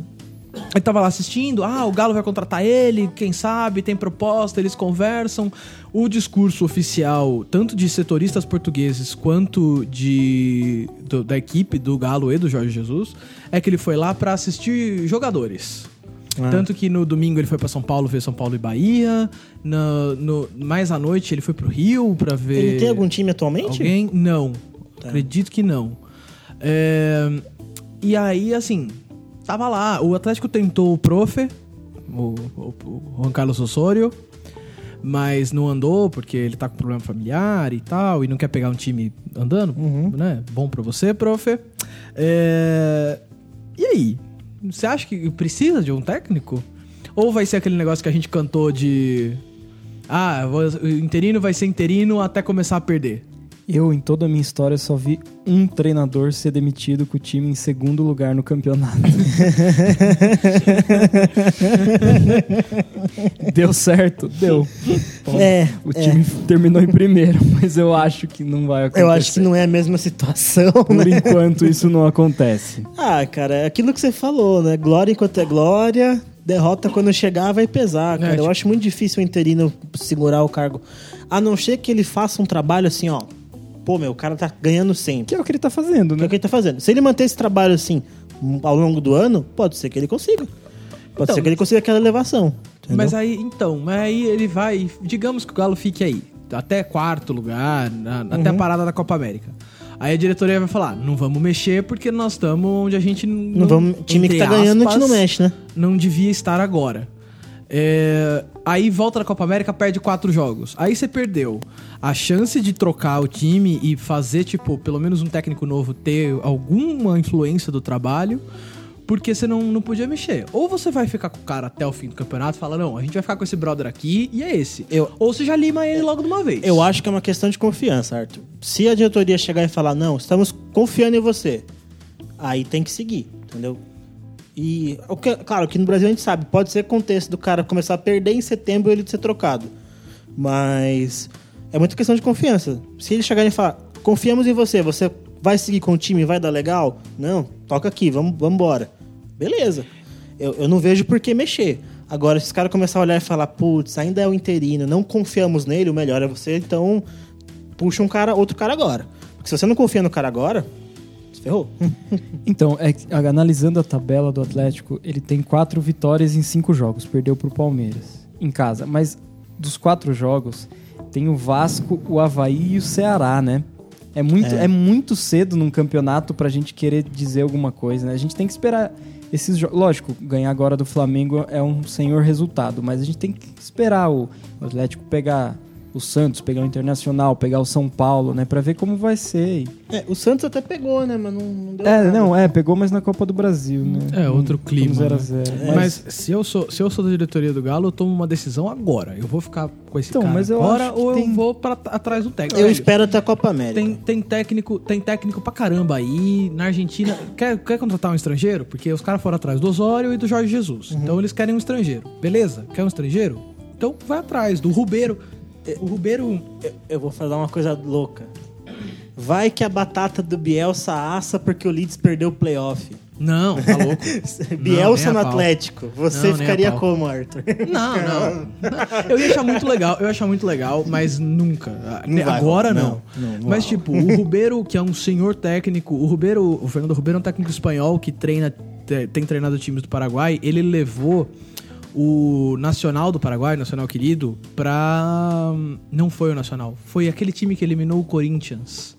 Ele tava lá assistindo, ah, o Galo vai contratar ele, quem sabe, tem proposta, eles conversam. O discurso oficial, tanto de setoristas portugueses quanto de do- da equipe do Galo e do Jorge Jesus, é que ele foi lá pra assistir jogadores. Ah. Tanto que no domingo ele foi pra São Paulo ver São Paulo e Bahia. No, no- mais à noite ele foi pro Rio pra ver. Ele tem algum time atualmente? Alguém? Não. Tá. Acredito que não. É, E aí, assim, tava lá. O Atlético tentou o Profe, o, o- o Juan Carlos Osório, mas não andou porque ele tá com problema familiar e tal, e não quer pegar um time andando, né? Bom pra você, Profe. É, E aí? Você acha que precisa de um técnico? Ou vai ser aquele negócio que a gente cantou de. Ah, o interino vai ser interino até começar a perder. Eu, em toda a minha história, só vi um treinador ser demitido com o time em segundo lugar no campeonato. Deu certo? Deu. Bom, É, O time terminou em primeiro, mas eu acho que não vai acontecer. Eu acho que não é a mesma situação, Por né? enquanto, isso não acontece. Ah, cara, é aquilo que você falou, né? Glória enquanto é glória, derrota quando chegar vai pesar, cara. É, Eu tipo- acho muito difícil o interino segurar o cargo. A não ser que ele faça um trabalho assim, ó. Pô, meu, o cara tá ganhando sempre. Que é o que ele tá fazendo, Que é né? o que ele tá fazendo. Se ele manter esse trabalho assim ao longo do ano, pode ser que ele consiga. Pode Então, ser que ele consiga aquela elevação. entendeu? Mas aí, então, mas aí ele vai. Digamos que o Galo fique aí, até quarto lugar, na- até a Uhum. parada da Copa América. Aí a diretoria vai falar: não vamos mexer porque nós estamos onde a gente não. não vamos, time que tá ganhando, a gente não aspas, mexe, né? Não devia estar agora. É, aí volta da Copa América, perde quatro jogos. Aí você perdeu a chance de trocar o time e fazer, tipo, pelo menos um técnico novo ter alguma influência do trabalho, porque você não, não podia mexer. Ou você vai ficar com o cara até o fim do campeonato e fala, não, a gente vai ficar com esse brother aqui e é esse. Eu- Ou você já lima ele logo de uma vez. Eu acho que é uma questão de confiança, Arthur. Se a diretoria chegar e falar, não, estamos confiando em você, aí tem que seguir, entendeu? E, claro, que no Brasil a gente sabe, pode ser aconteça do cara começar a perder em setembro ele ser trocado. Mas é muita questão de confiança. Se ele chegar e falar, confiamos em você, você Vai seguir com o time? Vai dar legal? Não, toca aqui, vamos embora. Beleza. Eu, eu não vejo por que mexer. Agora, se os caras começarem a olhar e falar, putz, ainda é o interino, não confiamos nele, o melhor é você, então puxa um cara, outro cara agora. Porque se você não confia no cara agora, ferrou. Então, é, analisando a tabela do Atlético, ele tem quatro vitórias em cinco jogos. Perdeu pro Palmeiras, em casa. Mas dos quatro jogos, tem o Vasco, o Havaí e o Ceará, né? É muito, é. É. muito cedo num campeonato pra gente querer dizer alguma coisa, né? A gente tem que esperar esses jogos. Lógico, ganhar agora do Flamengo é um senhor resultado, mas a gente tem que esperar o, o Atlético pegar o Santos, pegar o Internacional, pegar o São Paulo, né? Pra ver como vai ser. É, o Santos até pegou, né? Mas não, não deu É, nada. não, é, pegou, mas na Copa do Brasil, né? É, outro clima, 0 a né? 0 Mas se eu, sou, se eu sou da diretoria do Galo, eu tomo uma decisão agora. Eu vou ficar com esse Então, cara mas eu agora acho que ou tem- eu vou pra, atrás do técnico. Eu Velho, espero até a Copa América. Tem, tem, técnico, tem técnico pra caramba aí. Na Argentina, quer, quer contratar um estrangeiro? Porque os caras foram atrás do Osório e do Jorge Jesus. Então eles querem um estrangeiro. Beleza? Quer um estrangeiro? Então vai atrás do Rubeiro. O Rubeiro. Eu, eu vou falar uma coisa louca. Vai que a batata do Bielsa assa porque o Leeds perdeu o playoff. Não, tá louco. Bielsa a no. Atlético. Você Não, ficaria como, Arthur? Não, não. Eu ia achar muito legal, eu ia achar muito legal, mas nunca. Não vai, Agora não. não. Não, não mas, tipo, o Rubeiro, que é um senhor técnico, o Rubeiro, o Fernando Rubeiro é um técnico espanhol que treina, te- tem treinado times do Paraguai. Ele levou o Nacional do Paraguai, o Nacional querido, pra. Não foi o Nacional, foi aquele time que eliminou o Corinthians.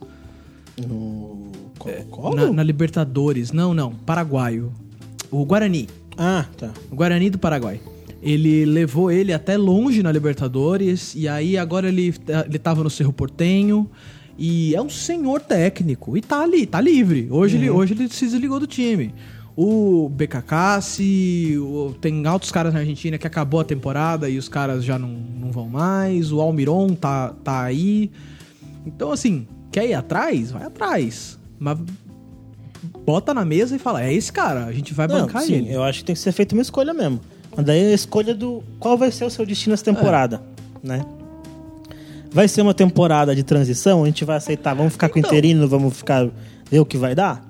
No Colo-Colo? Na, na Libertadores. Não, não, paraguaio. O Guarani. Ah, tá. O Guarani do Paraguai. Ele levou ele até longe na Libertadores e aí agora ele, ele tava no Cerro Portenho e é um senhor técnico e tá ali, tá livre. Hoje, ele, hoje ele se desligou do time. O BKK, tem altos caras na Argentina que acabou a temporada e os caras já não, não vão mais. O Almiron tá, tá aí. Então, assim, quer ir atrás? Vai atrás. Mas bota na mesa e fala: é esse cara, a gente vai Não, bancar sim, ele. eu acho que tem que ser feita uma escolha mesmo. Mas daí é a escolha do qual vai ser o seu destino essa temporada, né? Vai ser uma temporada de transição, a gente vai aceitar, vamos ficar com o Então. interino, vamos ficar ver o que vai dar?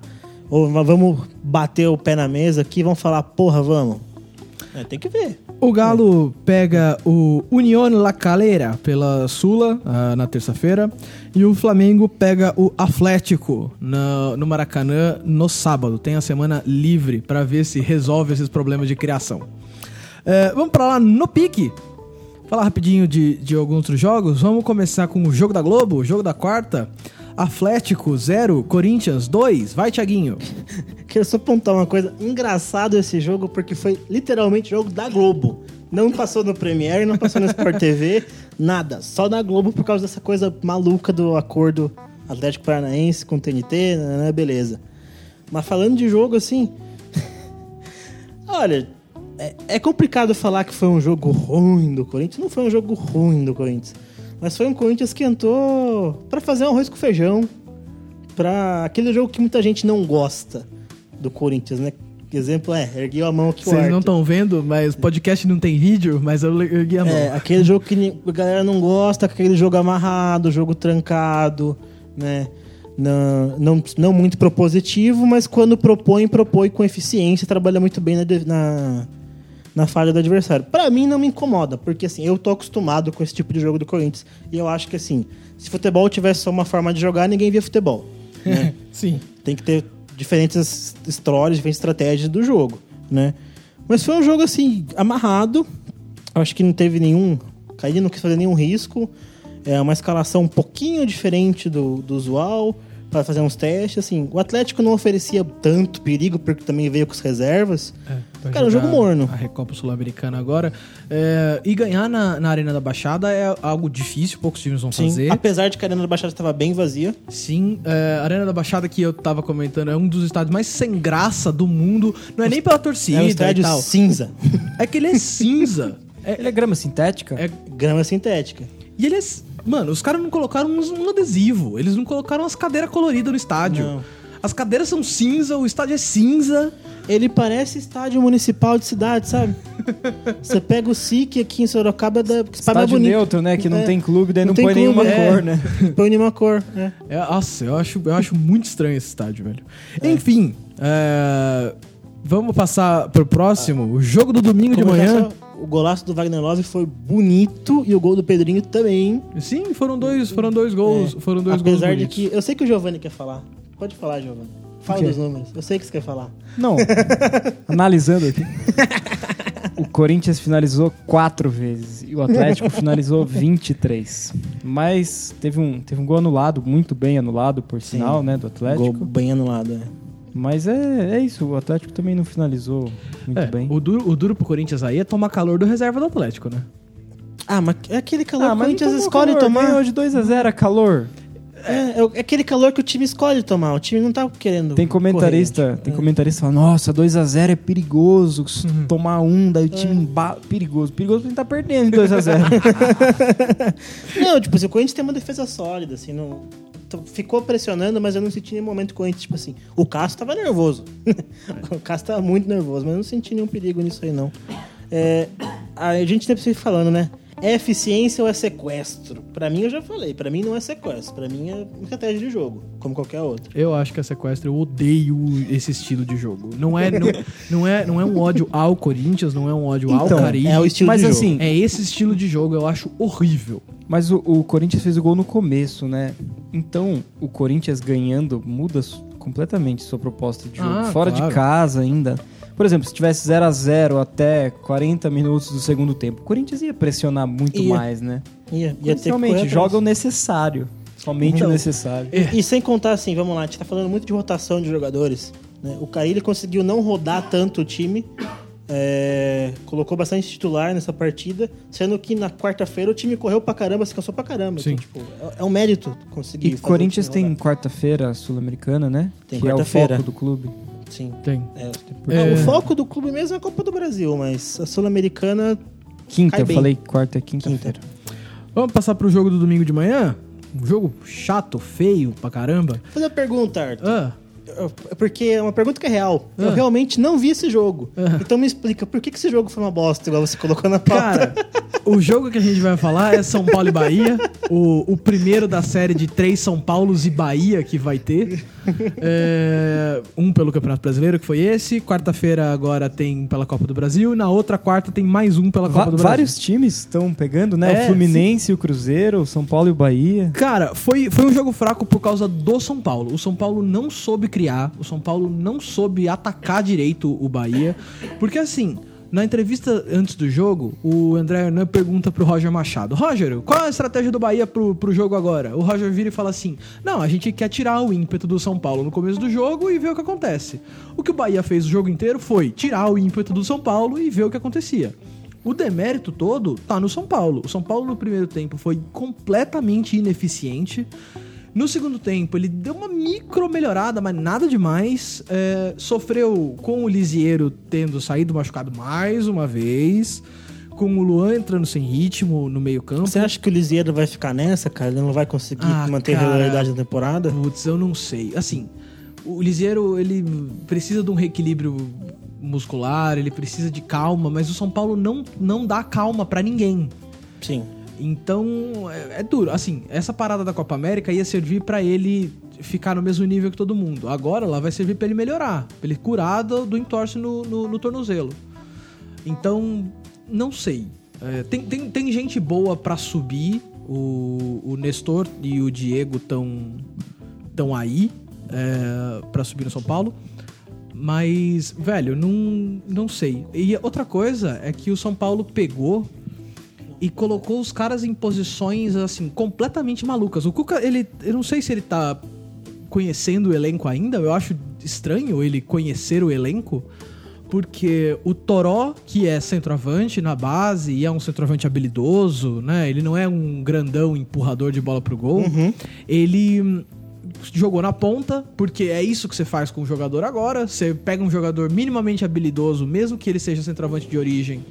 Ou va- vamos bater o pé na mesa aqui vamos falar, porra, vamos? É, tem que ver. O Galo pega o Unión La Calera pela Sula ah, na terça-feira e o Flamengo pega o Atlético no Maracanã no sábado. Tem a semana livre para ver se resolve esses problemas de criação. É, vamos para lá no pique. Falar rapidinho de, de alguns outros jogos. Vamos começar com o jogo da Globo, o jogo da quarta. Atlético 0, Corinthians 2. Vai, Thiaguinho. Quero só apontar uma coisa. Engraçado esse jogo, porque foi literalmente jogo da Globo. Não passou no Premiere, não passou no Sport TV, nada. Só na Globo por causa dessa coisa maluca do acordo Atlético Paranaense com o TNT, né? Beleza. Mas falando de jogo assim. Olha, é, é complicado falar que foi um jogo ruim do Corinthians. Não foi um jogo ruim do Corinthians. Mas foi um Corinthians que entrou pra fazer um arroz com feijão pra aquele jogo que muita gente não gosta do Corinthians, né? Exemplo é, ergueu a mão aqui Vocês não estão vendo, mas o podcast não tem vídeo, mas eu ergui a mão. É, aquele jogo que a galera não gosta, aquele jogo amarrado, jogo trancado, né? Não, não, não muito propositivo, mas quando propõe, propõe com eficiência, trabalha muito bem na, na, na falha do adversário. Pra mim não me incomoda, porque assim, eu tô acostumado com esse tipo de jogo do Corinthians. E eu acho que assim, se futebol tivesse só uma forma de jogar, ninguém via futebol. Né? Sim. tem que ter diferentes histórias, diferentes estratégias do jogo, né? Mas foi um jogo assim amarrado. Acho que não teve nenhum, Caí não quis fazer nenhum risco. É uma escalação um pouquinho diferente do, do usual para fazer uns testes. Assim, o Atlético não oferecia tanto perigo porque também veio com as reservas. Vai Cara, um jogar jogo morno. A Recopa Sul-Americana agora. É, e ganhar na, na Arena da Baixada é algo difícil, poucos times vão Sim, fazer. apesar de que a Arena da Baixada estava bem vazia. Sim, é, a Arena da Baixada que eu tava comentando é um dos estádios mais sem graça do mundo. Não é nem pela torcida É um e estádio tal. cinza. É que ele é cinza. É- Ele é grama sintética? é- Grama sintética. e ele é. Mano, os caras não colocaram um, um adesivo. Eles não colocaram umas cadeiras coloridas no estádio. Não. As cadeiras são cinza, o estádio é cinza. Ele parece estádio municipal de cidade, sabe? Você pega o SIC aqui em Sorocaba, da Estádio bonito. neutro, né? Que não É. tem clube, daí Não não, tem põe clube, nenhuma é. cor, né? Põe nenhuma cor. É. É, nossa, eu acho, eu acho muito estranho esse estádio, velho. Enfim, é, vamos passar pro próximo. O jogo do domingo de Comentar manhã. só, O golaço do Wagner Love foi bonito e o gol do Pedrinho também. Sim, foram dois, foram dois gols. É. Foram dois gols Apesar de bonitos. que. Eu sei que o Giovanni quer falar. Pode falar, Giovanni. Fala dos números. Eu sei que você quer falar. Não. Analisando aqui. O Corinthians finalizou quatro vezes e o Atlético finalizou 23. Mas teve um, teve um gol anulado, muito bem anulado, por sinal, né, do Atlético. Gol bem anulado, é. Mas é, é isso, o Atlético também não finalizou muito É, bem. o, duro, o duro pro Corinthians aí é tomar calor do reserva do Atlético, né? Ah, mas é aquele calor Ah, que o mas Corinthians tomou escolhe calor, tomar. Ganhou de 2x0, calor. É, é é aquele calor que o time escolhe tomar. O time não tá querendo. Tem comentarista, correr, tem é. comentarista falando, nossa, 2x0 é perigoso, Uhum. tomar um, daí o É. time embala. Perigoso, perigoso porque tá perdendo de 2x0. Não, tipo assim, o Corinthians tem uma defesa sólida, assim, não. Ficou pressionando, mas eu não senti nenhum momento Corinthians, tipo assim, o Castro tava nervoso. o Castro tava muito nervoso, mas eu não senti nenhum perigo nisso aí, não. É, a gente sempre fica falando, né? É eficiência ou é sequestro? Pra mim, eu já falei, pra mim não é sequestro, pra mim é estratégia de jogo, como qualquer outro. Eu acho que a sequestro, eu odeio esse estilo de jogo. Não é, não, não é, não é um ódio ao Corinthians, não é um ódio ao Então, Caribe. é o estilo Mas de assim, jogo. É esse estilo de jogo, eu acho horrível. Mas o, o Corinthians fez o gol no começo, né? Então, o Corinthians ganhando muda completamente sua proposta de jogo. Ah, Fora claro. de casa ainda. Por exemplo, se tivesse 0 a 0 até 40 minutos do segundo tempo, o Corinthians ia pressionar muito Ia. mais, né? Ia, ia ter Realmente, joga o necessário. Somente Então, o necessário. E sem contar assim, vamos lá, a gente tá falando muito de rotação de jogadores. né? O Carilli conseguiu não rodar tanto o time. é, colocou bastante titular nessa partida, sendo que na quarta-feira o time correu pra caramba, se cansou pra caramba. Sim. Então, tipo, é, é um mérito conseguir. E fazer o Corinthians time tem quarta-feira sul-americana, né? Tem que é o quarta-feira. foco do clube. Sim. Tem. É. É. Não, o foco do clube mesmo é a Copa do Brasil, mas a Sul-Americana. Quinta, eu bem. falei quarta é quinta-feira. Vamos passar pro jogo do domingo de manhã? Um jogo chato, feio pra caramba. Vou fazer uma pergunta, Arthur. Ah, Porque é uma pergunta que é real. Eu Ah. realmente não vi esse jogo. Ah. Então me explica, por que, que esse jogo foi uma bosta, igual você colocou na pauta? Cara, o jogo que a gente vai falar é São Paulo e Bahia. O, o primeiro da série de três São Paulos e Bahia que vai ter. É, um pelo Campeonato Brasileiro, que foi esse. Quarta-feira agora tem pela Copa do Brasil. Na outra quarta tem mais um pela Va- Copa do Brasil. vários times estão pegando, né? É, o Fluminense, o Cruzeiro, o São Paulo e o Bahia. Cara, foi, foi um jogo fraco por causa do São Paulo. O São Paulo não soube criar, o São Paulo não soube atacar direito o Bahia. Porque assim, na entrevista antes do jogo, o André Hernan pergunta pro Roger Machado: Roger, qual é a estratégia do Bahia pro, pro jogo agora? O Roger vira e fala assim: Não, a gente quer tirar o ímpeto do São Paulo no começo do jogo e ver o que acontece. O que o Bahia fez o jogo inteiro foi tirar o ímpeto do São Paulo e ver o que acontecia. O demérito todo tá no São Paulo. O São Paulo no primeiro tempo foi completamente ineficiente. No segundo tempo, ele deu uma micro melhorada, mas nada demais. É, sofreu com o Lisieiro tendo saído machucado mais uma vez. Com o Luan entrando sem ritmo no meio-campo. Você acha que o Lisieiro vai ficar nessa, cara? Ele não vai conseguir Ah, manter a cara. regularidade da temporada? Putz, eu não sei. Assim, o Lisieiro, ele precisa de um reequilíbrio muscular, ele precisa de calma, mas o São Paulo não, não dá calma pra ninguém. Sim. Então, é, é duro. Assim, essa parada da Copa América ia servir pra ele ficar no mesmo nível que todo mundo. Agora ela vai servir pra ele melhorar, pra ele curar do, do entorse no, no, no tornozelo. Então, não sei. É, tem, tem, tem gente boa pra subir. O, o Nestor e o Diego estão tão aí é, para subir no São Paulo. Mas, velho, não, não sei. E outra coisa é que o São Paulo pegou e colocou os caras em posições, assim, completamente malucas. O Cuca, ele. Eu não sei se ele tá conhecendo o elenco ainda. Eu acho estranho ele conhecer o elenco. Porque o Toró, que é centroavante na base e é um centroavante habilidoso, né? Ele não é um grandão empurrador de bola pro gol. Ele hum, jogou na ponta, porque é isso que você faz com o jogador agora. Você pega um jogador minimamente habilidoso, mesmo que ele seja centroavante de origem,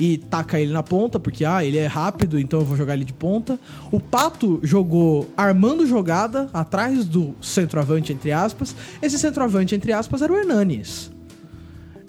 e taca ele na ponta, porque ah, ele é rápido, então eu vou jogar ele de ponta. O Pato jogou armando jogada atrás do centroavante, entre aspas. Esse centroavante, entre aspas, era o Hernanes.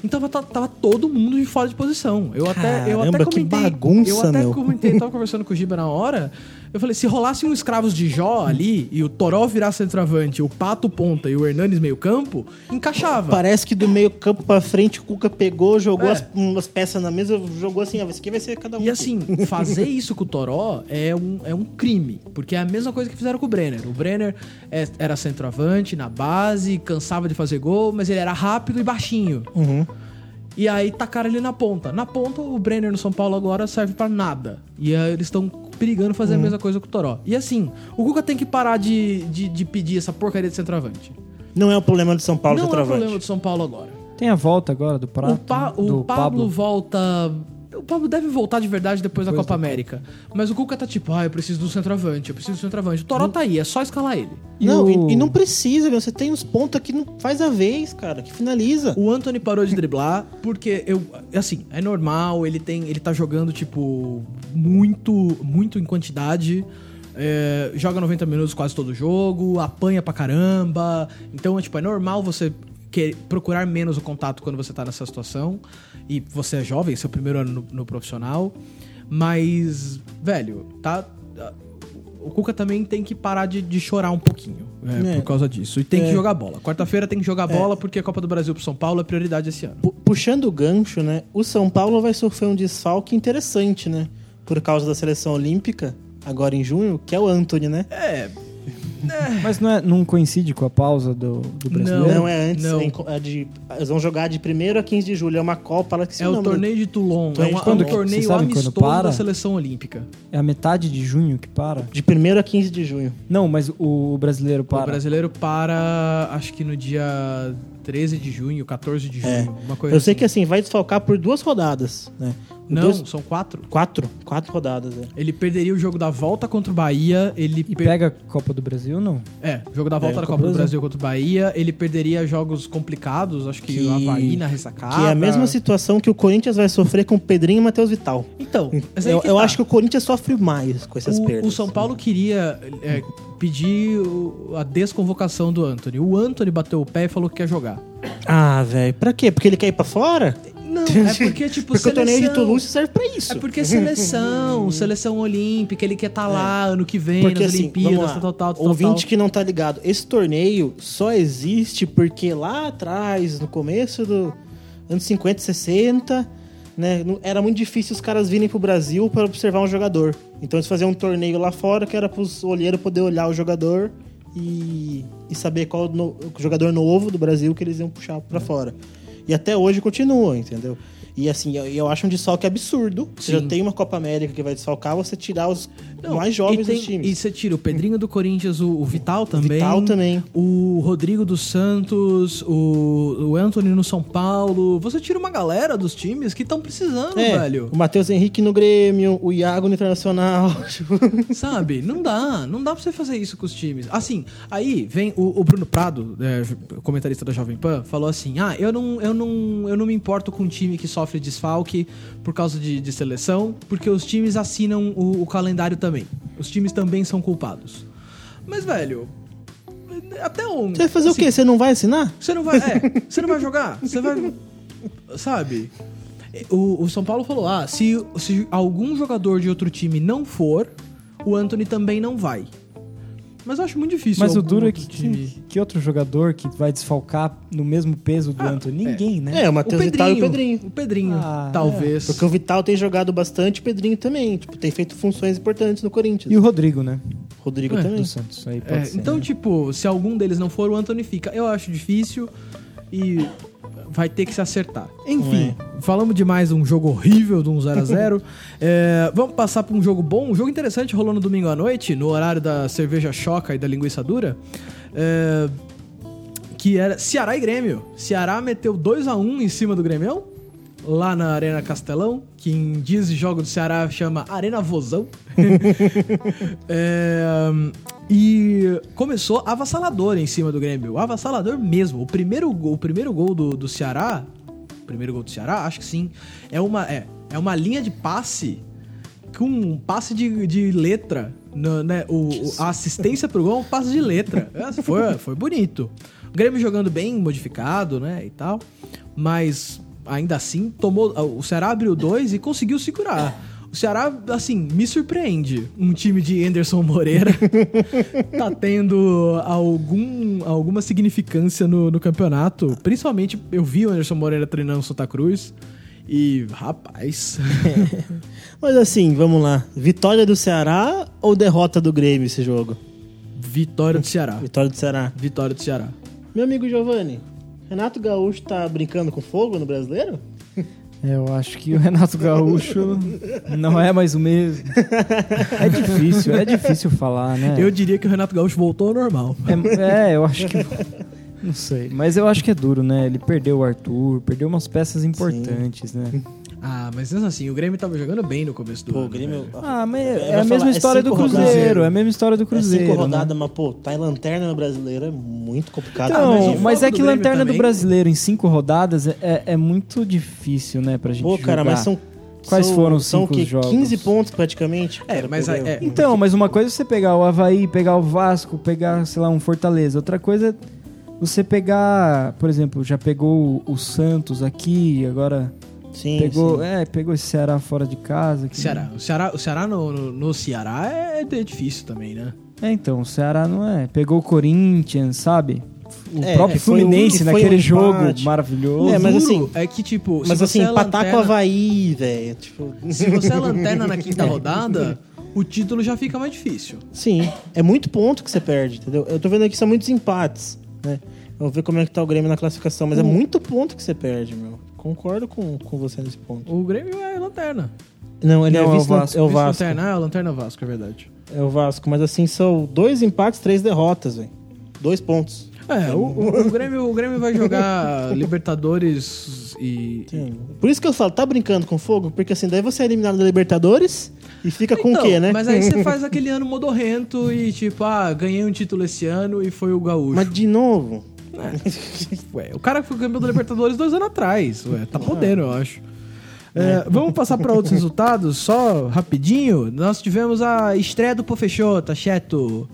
Então tava, tava todo mundo de fora de posição. Eu até, eu até Caramba, que comentei. bagunça, eu até meu. comentei, tava conversando com o Giba na hora. Eu falei, se rolasse um escravos de Jó ali e o Toró virasse centroavante, o Pato ponta e o Hernanes meio campo, encaixava. Parece que do meio campo pra frente o Cuca pegou, jogou É. as, umas peças na mesa, jogou assim, ó, esse aqui vai ser cada um. E assim, fazer isso com o Toró é um, é um crime. Porque é a mesma coisa que fizeram com o Brenner. O Brenner é- era centroavante na base, cansava de fazer gol, mas ele era rápido e baixinho. Uhum. E aí tacaram ele na ponta. Na ponta, o Brenner no São Paulo agora serve pra nada. E aí eles estão perigando fazer a mesma coisa com o Toró. E assim, o Cuca tem que parar de, de, de pedir essa porcaria de centroavante. Não é o problema de São Paulo, Não é o centroavante. problema do São Paulo agora. Tem a volta agora do Prato, O, Pa- o do Pablo, volta. O Pablo deve voltar de verdade depois da Copa América. Mas o Cuca tá tipo, ah, eu preciso do centroavante, eu preciso do centroavante. O Toró tá aí, é só escalar ele. E não, o- e, e não precisa, meu. Você tem uns pontos que não faz a vez, cara, que finaliza. O Anthony parou de driblar porque eu, assim, é normal, ele tem, ele tá jogando tipo muito, muito em quantidade. é, joga 90 minutos quase todo jogo, apanha pra caramba. Então, é, tipo, é normal você quer procurar menos o contato quando você tá nessa situação. E você é jovem, seu primeiro ano no, no profissional. Mas, velho, tá. O Cuca também tem que parar de, de chorar um pouquinho é, É. por causa disso. E tem que É. jogar bola. Quarta-feira tem que jogar bola porque a Copa do Brasil pro São Paulo é prioridade esse ano. Pu- Puxando o gancho, né? O São Paulo vai sofrer um desfalque interessante, né? Por causa da seleção olímpica, agora em junho, que é o Anthony, né? É. Mas não, é, não coincide com a pausa do, do brasileiro? Não, é antes. Não. é em é de, eles vão jogar de 1 a 15 de julho. É uma Copa lá que se É o torneio de Toulon. É, Torneio de é um torneio quando amistoso para? da seleção olímpica. É a metade de junho que para? De 1 a 15 de junho. Não, mas o brasileiro O para. brasileiro para, acho que no dia 13 de junho, 14 de junho. É. Uma coisa Eu sei assim. que assim, vai desfalcar por duas rodadas, né? Não, Duas- são quatro. Quatro. Quatro rodadas, é. Ele perderia o jogo da volta contra o Bahia. Ele E per- pega a Copa do Brasil ou não? É, jogo da volta É, da Copa Copa do do Brasil contra o Bahia. Ele perderia jogos complicados, acho que, Que- o Havaí na ressacada. Que é a mesma situação que o Corinthians vai sofrer com o Pedrinho e Matheus Vital. Então, Eu, tá. acho que o Corinthians sofre mais com essas o, perdas. o São Paulo queria é, pedir a desconvocação do Anthony. O Anthony bateu o pé e falou que quer jogar. Ah, velho. Pra quê? Porque ele quer ir pra fora? Não, é porque, tipo, Porque o torneio de seleção- Toulouse serve pra isso. É porque seleção, seleção olímpica, ele quer estar lá ano que vem, Porque nas assim, Olimpíadas, lá, tal, tal, tal, ouvinte tal. que não tá ligado, esse torneio só existe porque lá atrás, no começo do anos 50, 60, né, era muito difícil os caras virem pro Brasil para observar um jogador. Então eles faziam um torneio lá fora que era pros olheiros poder olhar o jogador e, e saber qual no- o jogador novo do Brasil que eles iam puxar pra fora. E até hoje continua, entendeu? E assim, eu, eu acho um desfalque absurdo. Você Sim. já tem uma Copa América que vai desfalcar, você tirar os Não, mais jovens tem- dos times. E você tira o Pedrinho do Corinthians, o, o Vital também. Vital também. O Rodrigo dos Santos, o, o Anthony no São Paulo. Você tira uma galera dos times que estão precisando, É, velho. o Matheus Henrique no Grêmio, o Iago no Internacional. Sabe? Não dá. Não dá pra você fazer isso com os times. Assim, aí vem o, o Bruno Prado, é, comentarista da Jovem Pan, falou assim: Ah, eu não, eu, não, eu não me importo com um time que sofre desfalque por causa de, de seleção, porque os times assinam o, o calendário também. Os times também são culpados. Mas, velho. Até onde? Você vai fazer o quê? Você não vai assinar? Você não vai. É, você não vai jogar? Você vai. Sabe? O, o São Paulo falou: ah, se, se algum jogador de outro time não for, o Anthony também não vai. Mas eu acho muito difícil. Mas o duro é outro que, time. que, que outro jogador que vai desfalcar no mesmo peso do Ah, Anthony? Ninguém, né? É, o Matheus Vital e o Pedrinho. O Pedrinho, Ah, talvez. Porque o Vital tem jogado bastante, o Pedrinho também. Tipo, tem feito funções importantes no Corinthians. E o Rodrigo, né? Rodrigo É, também. Do Santos. Aí pode É, ser, então, né? tipo, se algum deles não for, o Anthony fica. Eu acho difícil e vai ter que se acertar. Enfim, falamos demais de um jogo horrível, de um 0x0. É, vamos passar para um jogo bom, um jogo interessante rolou no domingo à noite, no horário da cerveja choca e da linguiça dura. É, que era Ceará e Grêmio. Ceará meteu 2 a 1 em cima do Grêmio. Lá na Arena Castelão, que em de jogo do Ceará chama Arena Vozão. É, e começou avassalador em cima do Grêmio. Avassalador mesmo. O primeiro gol, o primeiro gol do, do Ceará. Primeiro gol do Ceará, acho que sim. É uma. É. É uma linha de passe com um passe de, de letra. no- né? o, o- a assistência pro gol é um passe de letra. É, Foi, foi bonito. O Grêmio jogando bem, modificado, né? E tal. Mas ainda assim, tomou. O Ceará abriu dois e conseguiu segurar. O Ceará, assim, me surpreende. Um time de Anderson Moreira tá tendo algum, alguma significância no, no campeonato. Principalmente, eu vi o Anderson Moreira treinando no Santa Cruz. E, rapaz. Mas assim, vamos lá. Vitória do Ceará ou derrota do Grêmio esse jogo? Vitória do Ceará. Vitória do Ceará. Vitória do Ceará. Meu amigo Giovanni, Renato Gaúcho tá brincando com fogo no brasileiro? Eu acho que o Renato Gaúcho não é mais o mesmo. É difícil, é difícil falar, né? Eu diria que o Renato Gaúcho voltou ao normal. É, é, eu acho que. Não sei, mas eu acho que é duro, né? Ele perdeu o Arthur, perdeu umas peças importantes, né? Ah, mas mesmo assim, o Grêmio tava jogando bem no começo do Pô, o ano. Grêmio. velho. Ah, mas é vou a falar, mesma é história do cinco Cruzeiro, rodadas. é a mesma história do É Cruzeiro. cinco né? rodadas, mas pô, tá em lanterna no brasileiro é muito complicado. Então, Ah, mas o é do que Lanterna também- do Brasileiro em cinco rodadas é, é- é muito difícil, né, pra gente Pô, cara, jogar. mas são. Quais são- foram os são cinco o quê? jogos? 15 pontos praticamente. É, mas perdeu. é- Então, mas uma coisa é você pegar o Havaí, pegar o Vasco, pegar, sei lá, um Fortaleza. Outra coisa é você pegar, por exemplo, já pegou o, o Santos aqui, agora Sim, pegou, sim. é, pegou esse Ceará fora de casa. que- Ceará. O Ceará, o Ceará no, no, no Ceará é, é difícil também, né? É, então, o Ceará não é. Pegou o Corinthians, sabe? O É, próprio um- Fluminense foi naquele um jogo maravilhoso. É, mas assim- É que, tipo, Mas se assim, é empatar com o lanterna- Havaí, velho. Tipo. Se você é lanterna na quinta rodada, o título já fica mais difícil. Sim, é muito ponto que você perde, entendeu? Eu tô vendo aqui são muitos empates, né? Vamos ver como é que tá o Grêmio na classificação, mas é muito ponto que você perde, meu. Concordo com, com você nesse ponto. O Grêmio é lanterna. Não, ele Não, é é o Vasco. é o Vasco. Lanterna, é, a lanterna é o Vasco, é verdade. É o Vasco, mas assim são dois empates, três derrotas, velho. Dois pontos. É, o, o- o Grêmio, o Grêmio vai jogar Libertadores e. Sim. Por isso que eu falo, tá brincando com fogo? Porque assim, daí você é eliminado da Libertadores e fica com Então, o quê, né? Mas aí você faz aquele ano modorrento e tipo, ah, ganhei um título esse ano e foi o Gaúcho. Mas de novo. Ué, o cara foi campeão da Libertadores dois anos atrás. Ué, tá podendo, eu acho. É, vamos passar para outros resultados, só rapidinho. Nós tivemos a estreia do Pofechota, Cheto.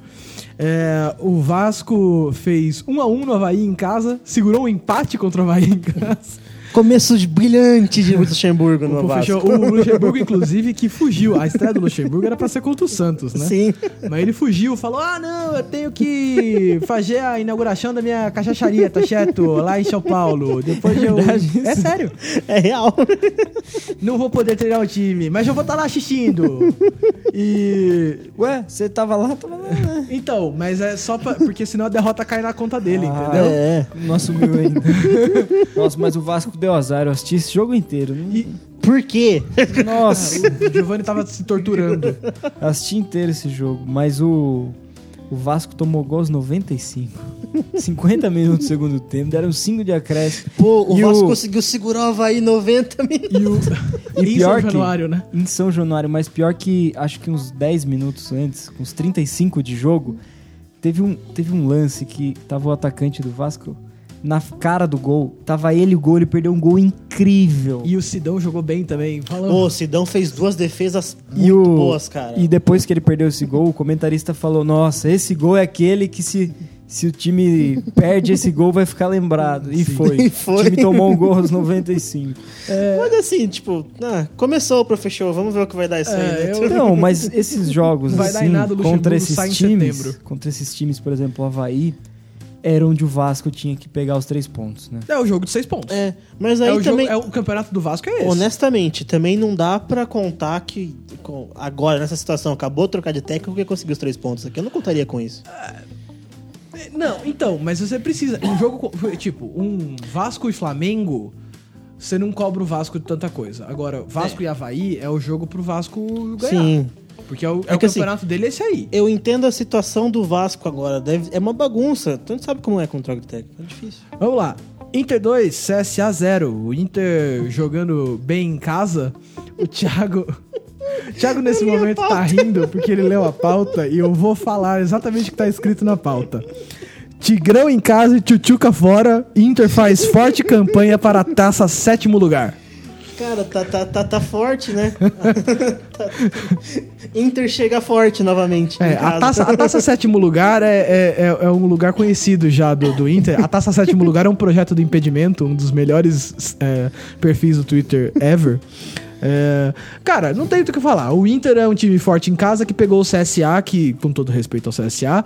É, o Vasco fez 1 a 1 no Havaí em casa, segurou um empate contra o Havaí em casa. Começo de brilhante de Luxemburgo no Vasco. o Luxemburgo, inclusive, que fugiu. A estreia do Luxemburgo era pra ser contra o Santos, né? Sim. Mas ele fugiu, falou: Ah, não, eu tenho que fazer a inauguração da minha cachaçaria, tá certo? Lá em São Paulo. Depois eu. É sério. É real. Não vou poder treinar o time, mas eu vou estar lá assistindo. E. Ué, você tava lá, tava lá, né? Então, mas é só pra, porque senão a derrota cai na conta dele, Ah, entendeu? É. Não assumiu ainda. Nossa, mas o Vasco deu azar, eu assisti esse jogo inteiro. né? E Por quê? Nossa, o Giovanni tava se torturando. eu assisti inteiro esse jogo, mas o, o Vasco tomou gol aos 95. 50 minutos do segundo tempo, deram 5 de acréscimo. Pô, o E Vasco o- conseguiu segurar o Havaí 90 minutos. E o. E em pior São que- Januário, né? Em São Januário, mas pior que acho que uns 10 minutos antes, uns 35 de jogo, teve um, teve um lance que tava o atacante do Vasco na cara do gol. Tava ele o gol, ele perdeu um gol incrível. E o Sidão jogou bem também. Fala, Pô, o Sidão fez duas defesas muito o- boas, cara. E depois que ele perdeu esse gol, o comentarista falou: Nossa, esse gol é aquele que se, se o time perde esse gol vai ficar lembrado. E foi. E foi. O time tomou um gol aos 95. Mas assim, tipo, ah, começou o professor, vamos ver o que vai dar isso aí. É, né? eu- Não, mas esses jogos Não vai dar assim, em nada, contra esses times, setembro. contra esses times, por exemplo, o Havaí, era onde o Vasco tinha que pegar os três pontos, né? É o jogo de seis pontos. É, mas aí É o, jogo- também, é o campeonato do Vasco é esse. honestamente, também não dá pra contar que agora, nessa situação, acabou de trocar de técnico porque conseguiu os três pontos aqui. Eu não contaria com isso. Não, então, mas você precisa. Um jogo. Tipo, um Vasco e Flamengo. Você não cobra o Vasco de tanta coisa. Agora, Vasco e Havaí é o jogo pro Vasco ganhar. Sim. Porque é o, é É o que assim, campeonato dele é esse aí. Eu entendo a situação do Vasco agora. Deve, é uma bagunça. Tu não sabe como é com troca de técnico. É difícil. Vamos lá. Inter 2, CSA 0. O Inter jogando bem em casa. O Thiago. O Thiago, nesse momento, tá rindo porque ele leu a pauta e eu vou falar exatamente o que tá escrito na pauta. Tigrão em casa e Tchutchuca fora. Inter faz forte campanha para a taça sétimo lugar. Cara, tá, tá, tá, tá forte, né? Inter chega forte novamente. É, a taça, a taça sétimo lugar é, é, é- é um lugar conhecido já do, do Inter. A taça sétimo lugar é um projeto do impedimento, um dos melhores é, perfis do Twitter ever. É, cara, não tem o que falar. O Inter é um time forte em casa que pegou o CSA, que, com todo respeito ao CSA,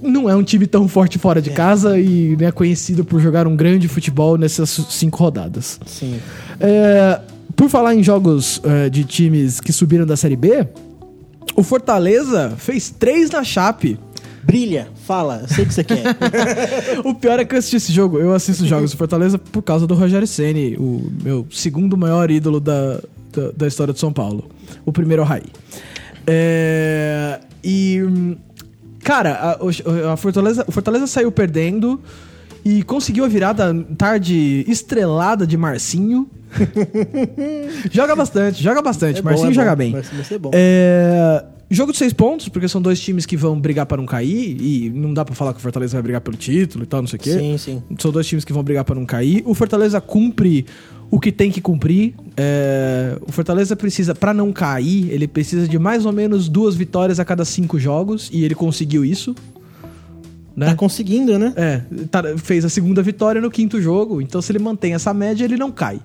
não é um time tão forte fora de casa e é conhecido por jogar um grande futebol nessas cinco rodadas. Sim. É, por falar em jogos é, de times que subiram da Série B, o Fortaleza fez três na Chape. Brilha, fala, eu sei o que você quer. O pior é que eu assisti esse jogo. Eu assisto jogos do Fortaleza por causa do Rogério Ceni, o meu segundo maior ídolo da, da, da história de São Paulo. O primeiro é Raí. É, e. Cara, a, o- a Fortaleza, o Fortaleza saiu perdendo e conseguiu a virada tarde estrelada de Marcinho. joga bastante, joga bastante. É bom, Marcinho é joga bom. bem. Vai ser bom. É, Jogo de seis pontos, porque são dois times que vão brigar para não cair, e não dá pra falar que o Fortaleza vai brigar pelo título e tal, não sei o quê. Sim, sim. São dois times que vão brigar para não cair. O Fortaleza cumpre o que tem que cumprir. É, o Fortaleza precisa, para não cair, ele precisa de mais ou menos duas vitórias a cada cinco jogos, e ele conseguiu isso. Né? Tá conseguindo, né? É, tá- fez a segunda vitória no quinto jogo, então se ele mantém essa média, ele não cai.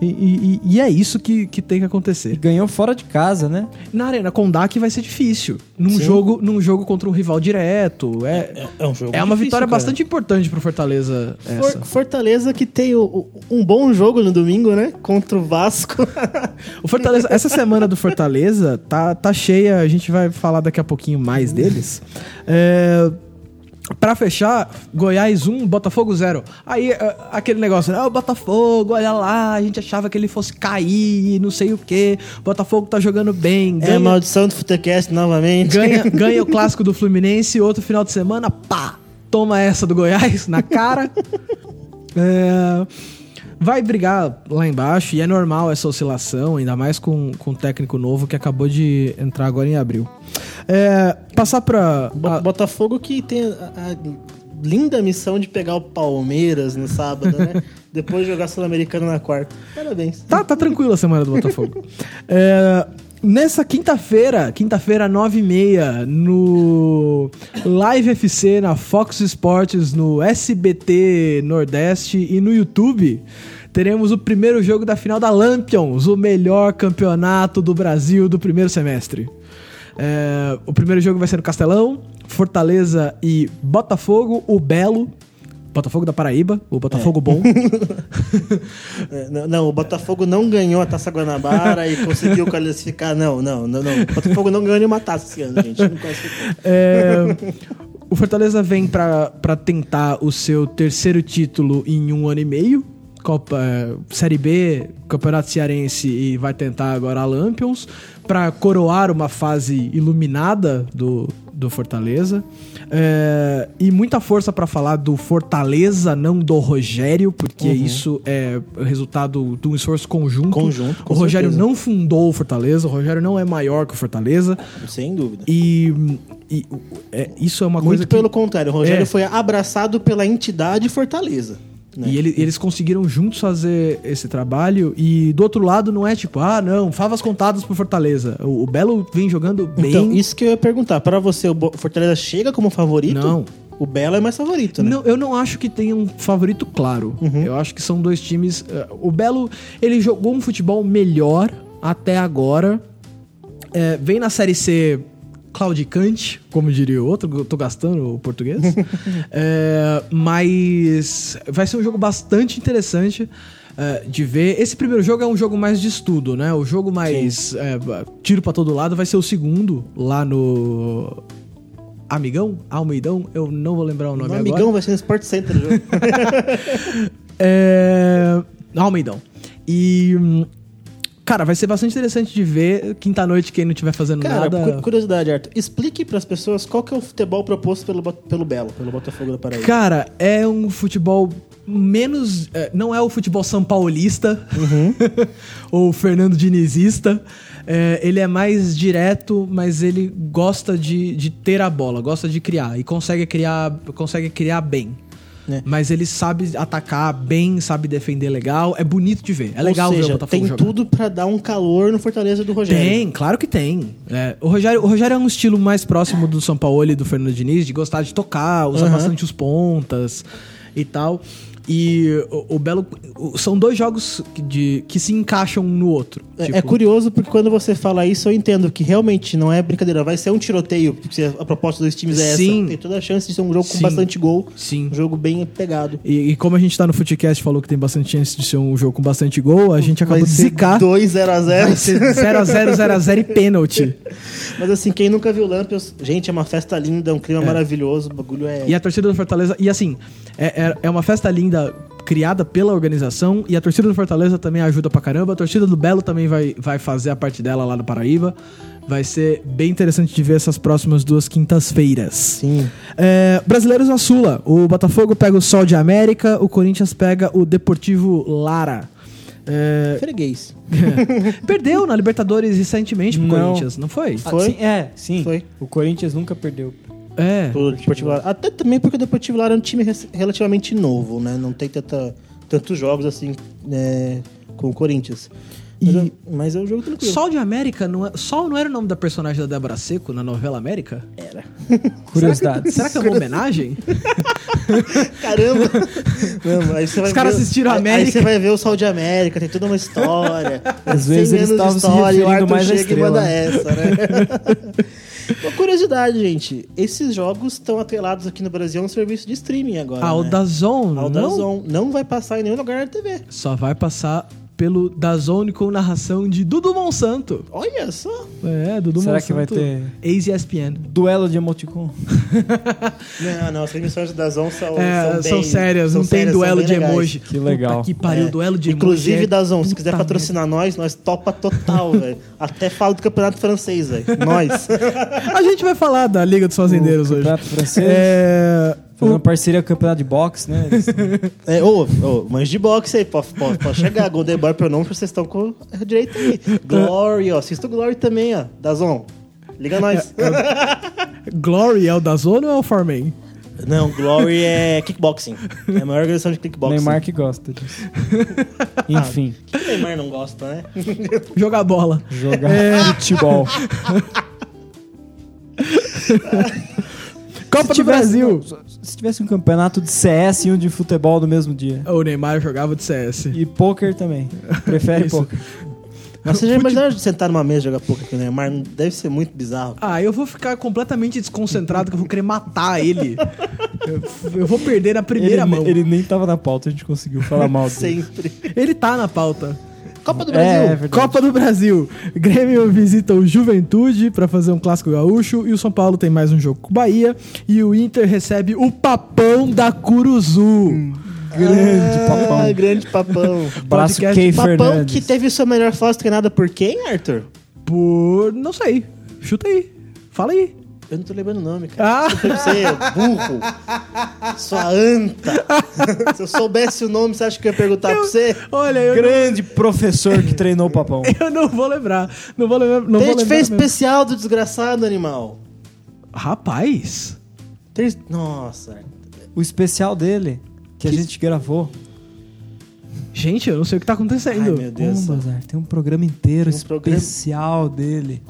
E, e- e- e é isso que, que tem que E acontecer. ganhou fora de casa, né? Na Arena Kondak vai ser difícil. Num Sim. jogo, num jogo contra um rival direto. É, É, é um jogo é uma difícil, vitória cara. bastante importante pro Fortaleza. For-. Fortaleza que tem o- o- um bom jogo no domingo, né? Contra o Vasco. O Fortaleza, essa semana do Fortaleza tá, tá cheia, a gente vai falar daqui a pouquinho mais deles. É, Pra fechar, Goiás 1, Botafogo 0. Aí, é, aquele negócio, né? Ah, o Botafogo, olha lá, a gente achava que ele fosse cair, não sei o quê. Botafogo tá jogando bem, é a ganha, maldição do Futecast novamente. ganha, ganha o clássico do Fluminense, outro final de semana, pá, toma essa do Goiás na cara. É, vai brigar lá embaixo e é normal essa oscilação, ainda mais com, com o técnico novo que acabou de entrar agora em abril. É, passar pra. Bo- a- Botafogo que tem a, a linda missão de pegar o Palmeiras no sábado, né? Depois jogar Sul-Americano na quarta. Parabéns. Tá, tá tranquila a semana do Botafogo. É, nessa quinta-feira, quinta-feira, 9h30, no Live FC, na Fox Sports, no SBT Nordeste e no YouTube, teremos o primeiro jogo da final da Lampions, o melhor campeonato do Brasil do primeiro semestre. É, o primeiro jogo vai ser no Castelão, Fortaleza e Botafogo, o Belo. Botafogo da Paraíba, o Botafogo bom. É, não, não, o Botafogo não ganhou a Taça Guanabara e conseguiu classificar. Não, não, não, não. O Botafogo não ganhou nenhuma taça esse ano, gente. Não classificou. É, o Fortaleza vem pra tentar o seu terceiro título em um ano e meio. Copa, é, Série B, Campeonato Cearense e vai tentar agora a Lampions para coroar uma fase iluminada do, do Fortaleza. É, e muita força para falar do Fortaleza, não do Rogério, porque isso é resultado de um esforço conjunto. Conjunto, o Rogério certeza. não fundou o Fortaleza, o Rogério não é maior que o Fortaleza. Sem dúvida. E, e, é, isso é uma Muito coisa que... pelo contrário, o Rogério É. foi abraçado pela entidade Fortaleza. Né? E ele- eles conseguiram juntos fazer esse trabalho. E do outro lado, não é tipo, ah, não, favas contadas pro Fortaleza. O, o Belo vem jogando bem. Então, isso que eu ia perguntar. Pra você, o Fortaleza chega como favorito? Não. O Belo é mais favorito, né? Não, eu não acho que tenha um favorito claro. Eu acho que são dois times. eh, O Belo, ele jogou um futebol melhor até agora. É, vem na Série C claudicante, como diria o outro, eu tô gastando o português. É, mas vai ser um jogo bastante interessante. é, de ver. Esse primeiro jogo é um jogo mais de estudo, né? O jogo mais é, tiro pra todo lado vai ser o segundo lá no Amigão? Almeidão? Eu não vou lembrar o nome No agora. Amigão vai ser no Sport Center. É... Almeidão. E. Cara, vai ser bastante interessante de ver quinta-noite quem não estiver fazendo Cara, nada. cu- curiosidade, Arthur. Explique pras pessoas qual que é o futebol proposto pelo, pelo Belo, pelo Botafogo da Paraíba. Cara, é um futebol menos. é, não é o futebol são paulista Uhum. ou Fernando Dinizista. É, ele é mais direto, mas ele gosta de, de ter a bola, gosta de criar e consegue criar, consegue criar bem. É. Mas ele sabe atacar bem, sabe defender legal. É bonito de ver. É legal Ou ver o seja, Botafogo tem jogar. tudo pra dar um calor no Fortaleza do Rogério. Tem, claro que tem. É, o, Rogério, o Rogério é um estilo mais próximo do São Paulo e do Fernando Diniz, de gostar de tocar, usar Aham. bastante os pontas e tal. E o, o Belo. o- são dois jogos que, de, que se encaixam um no outro. É, Tipo, é curioso porque quando você fala isso, eu entendo que realmente não é brincadeira. Vai ser um tiroteio, porque a proposta dos times é Sim. essa. Tem toda a chance de ser um jogo Sim. com bastante gol. Sim. Um jogo bem pegado. E, e como a gente tá no Footcast falou que tem bastante chance de ser um jogo com bastante gol, a gente acabou de zicar. 2 0 a 0 Vai ser 0x0, 0x0 e pênalti. Mas assim, quem nunca viu Lampions, gente, é uma festa linda, um clima maravilhoso, o bagulho é. E a torcida do Fortaleza. E assim, é, é, é uma festa linda criada pela organização. E a torcida do Fortaleza também ajuda pra caramba. A torcida do Belo também vai, vai fazer a parte dela lá no Paraíba. Vai ser bem interessante de ver essas próximas duas quintas-feiras. Sim. É, brasileiros na Sula. O Botafogo pega o Sol de América, o Corinthians pega o Deportivo Lara. É, Freguês. perdeu na Libertadores recentemente pro Não. Corinthians, não foi? Ah, Foi? sim, é, sim. Foi. O Corinthians nunca perdeu. É. Pro Deportivo Lara. Até também porque o Deportivo Lara é um time relativamente novo, né? Não tem tanta, tantos jogos assim né, com o Corinthians. Mas, E- é, mas é um jogo tranquilo. Sol de América, não é, Sol não era o nome da personagem da Débora Seco na novela América? Era. Curiosidades. Será que é uma homenagem? Caramba! Não, aí você vai Os caras assistiram aí- América. Aí você vai ver o Sol de América, tem toda uma história. Às 100 vezes eles estavam se referindo mais à chega e manda estrela. essa, né? Uma curiosidade, gente. Esses jogos estão atrelados aqui no Brasil a um serviço de streaming agora. Ah, o né? Dazon, Ao não? Não vai passar em nenhum lugar da TV. Só vai passar pelo Dazone com narração de Dudu Monsanto. Olha só. É, Dudu Será Monsanto. que vai ter- Ex-ESPN. Duelo de emoticon. Não, não, as transmissões da Dazon são, É, são, são sérias, são não tem sérias, são duelo de legais. emoji. Que legal. Puta que pariu, É. duelo de emoji. Inclusive, é- Dazon, se Puta quiser merda. patrocinar nós, nós topa total, velho. Até falo do campeonato francês, velho. Nós. A gente vai falar da Liga dos Fazendeiros hoje. Campeonato francês. É... Fazendo o- uma parceria com o campeonato de boxe, né? Eles- É, ô, ô, manjo de boxe aí, pode, pode, pode chegar. Golden Boy pronome, vocês estão com a direita aí. Glory, ó. Assista o Glory também, ó. Dazon. Liga nós. Glory é o Dazone ou é o Foreman? Não, Glory é kickboxing. É a maior organização de kickboxing. Neymar que gosta disso. Enfim, Que o Neymar não gosta, né? Jogar bola. jogar É. futebol. Copa Se do tivesse- Brasil. Se tivesse um campeonato de CS e um de futebol no mesmo dia. O Neymar jogava de CS. E poker também. Prefere poker. Mas você já imaginou sentar numa mesa e jogar poker com o Neymar? Deve ser muito bizarro. Ah, eu vou ficar completamente desconcentrado que eu vou querer matar ele. Eu, eu vou perder na primeira Ele, mão. Ele... ele nem tava na pauta, a gente conseguiu falar mal dele. Sempre. tá na pauta. Copa do Brasil. é. Copa do Brasil. Grêmio visita o Juventude pra fazer um clássico gaúcho e o São Paulo tem mais um jogo com o Bahia e o Inter recebe o Papão da Curuzu. Grande papão. Ah, grande papão. Braço podcast Key papão Fernandes. que teve sua melhor foto treinada por quem, Arthur? Por. não sei. Chuta aí. Fala aí. Eu não tô lembrando o nome, cara. Ah! Você, burro. Sua anta. Se eu soubesse o nome, você acha que eu ia perguntar pra você? Olha, eu, Grande professor que treinou o papão. eu não vou lembrar. Não vou lembrar. Não A vou gente lembrar fez mesmo. especial do desgraçado animal. Rapaz. Ter- Nossa. O especial dele, que a gente gravou. Gente, eu não sei o que tá acontecendo. Ai, meu Deus. Como, Bazar? Tem um programa inteiro Tem um programa- especial dele.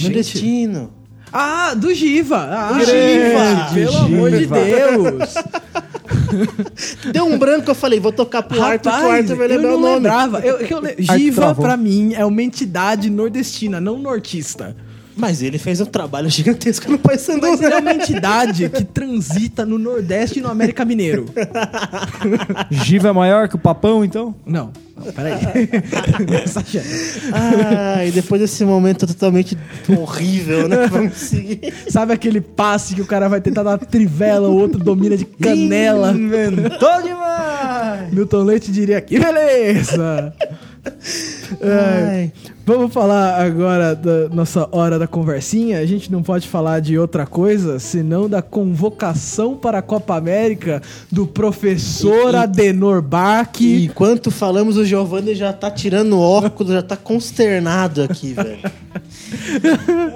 Meu destino. Ah, do Giva. Ah, Do Giva. Pelo amor de Giva. Deus. Deu um branco, eu falei, vou tocar pro Arthur, que o Arthur vai eu lembrar não o nome. lembrava. Eu, eu le- Arthur Giva, travou. pra mim, é uma entidade nordestina, não nortista. Mas ele fez um trabalho gigantesco no Paysandu. Mas ele é uma entidade que transita no Nordeste e no América Mineiro. Giva é maior que o papão, então? Não, não peraí. Ah, e depois desse momento totalmente horrível, né? Vamos seguir. Sabe aquele passe que o cara vai tentar dar trivela, o outro domina de canela? Inventou demais! Milton Leite diria que beleza! Ai. Vamos falar agora da nossa hora da conversinha. A gente não pode falar de outra coisa senão da convocação para a Copa América do professor E- e- Adenor Bach. E enquanto falamos, o Giovanni já tá tirando o óculos, já tá consternado aqui, velho.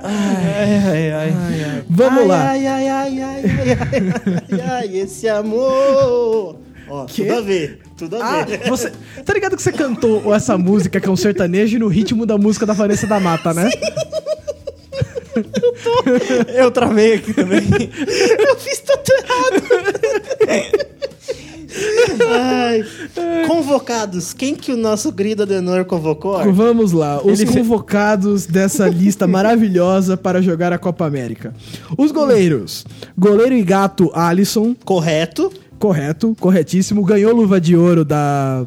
Ai, ai, ai. Vamos ai, lá. Ai, ai, ai, ai, ai, ai, ai, ai, esse amor. Ó, Quê? tudo a ver, tudo a Ah, ver. você. Tá ligado que você cantou essa música que é um sertanejo no ritmo da música da Vanessa da Mata, né? Eu travei aqui também. Eu fiz tudo errado. Ai, convocados, quem que o nosso querido Adenor convocou? Vamos lá, os Ele fe- convocados dessa lista maravilhosa para jogar a Copa América. Os goleiros. Goleiro e gato Alisson, Correto. Correto, corretíssimo. Ganhou luva de ouro da.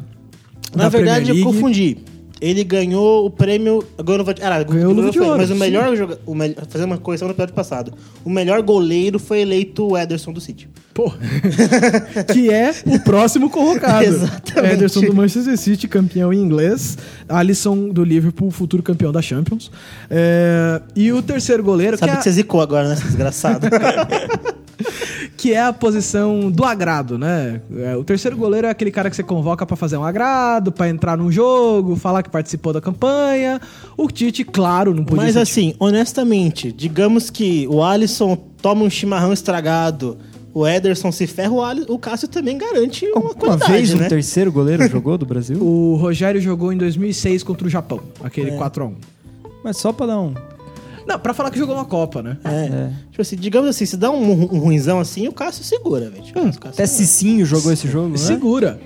Na da verdade, eu confundi. Ele ganhou o prêmio. Agora eu vou. Ah, Ganhou o Luva de Ouro, Mas o melhor jogador. Fazer uma correção no episódio passado. O melhor goleiro foi eleito o Ederson do City. Pô. que é o próximo convocado. Exatamente. Ederson do Manchester City, campeão em inglês. Alisson do Liverpool, futuro campeão da Champions. É, E o terceiro goleiro, que Sabe é, que você zicou agora, né, desgraçado? que é a posição do agrado, né? É, O terceiro goleiro é aquele cara que você convoca pra fazer um agrado, pra entrar num jogo, falar que participou da campanha. O Tite, claro, não podia Mas ser assim, honestamente, digamos que o Alisson toma um chimarrão estragado, o Ederson se ferra, o, o Cássio também garante uma, Uma qualidade, vez né? o terceiro goleiro jogou do Brasil? O Rogério jogou em 2006 contra o Japão, aquele 4x1. Mas só pra dar um. Não, pra falar que jogou uma Copa, né? É. É. Tipo assim, digamos assim, se dá um, um ruinzão assim, o Cássio segura, velho. Tipo, o Cássio Até Cicinho jogou esse jogo, né? Segura.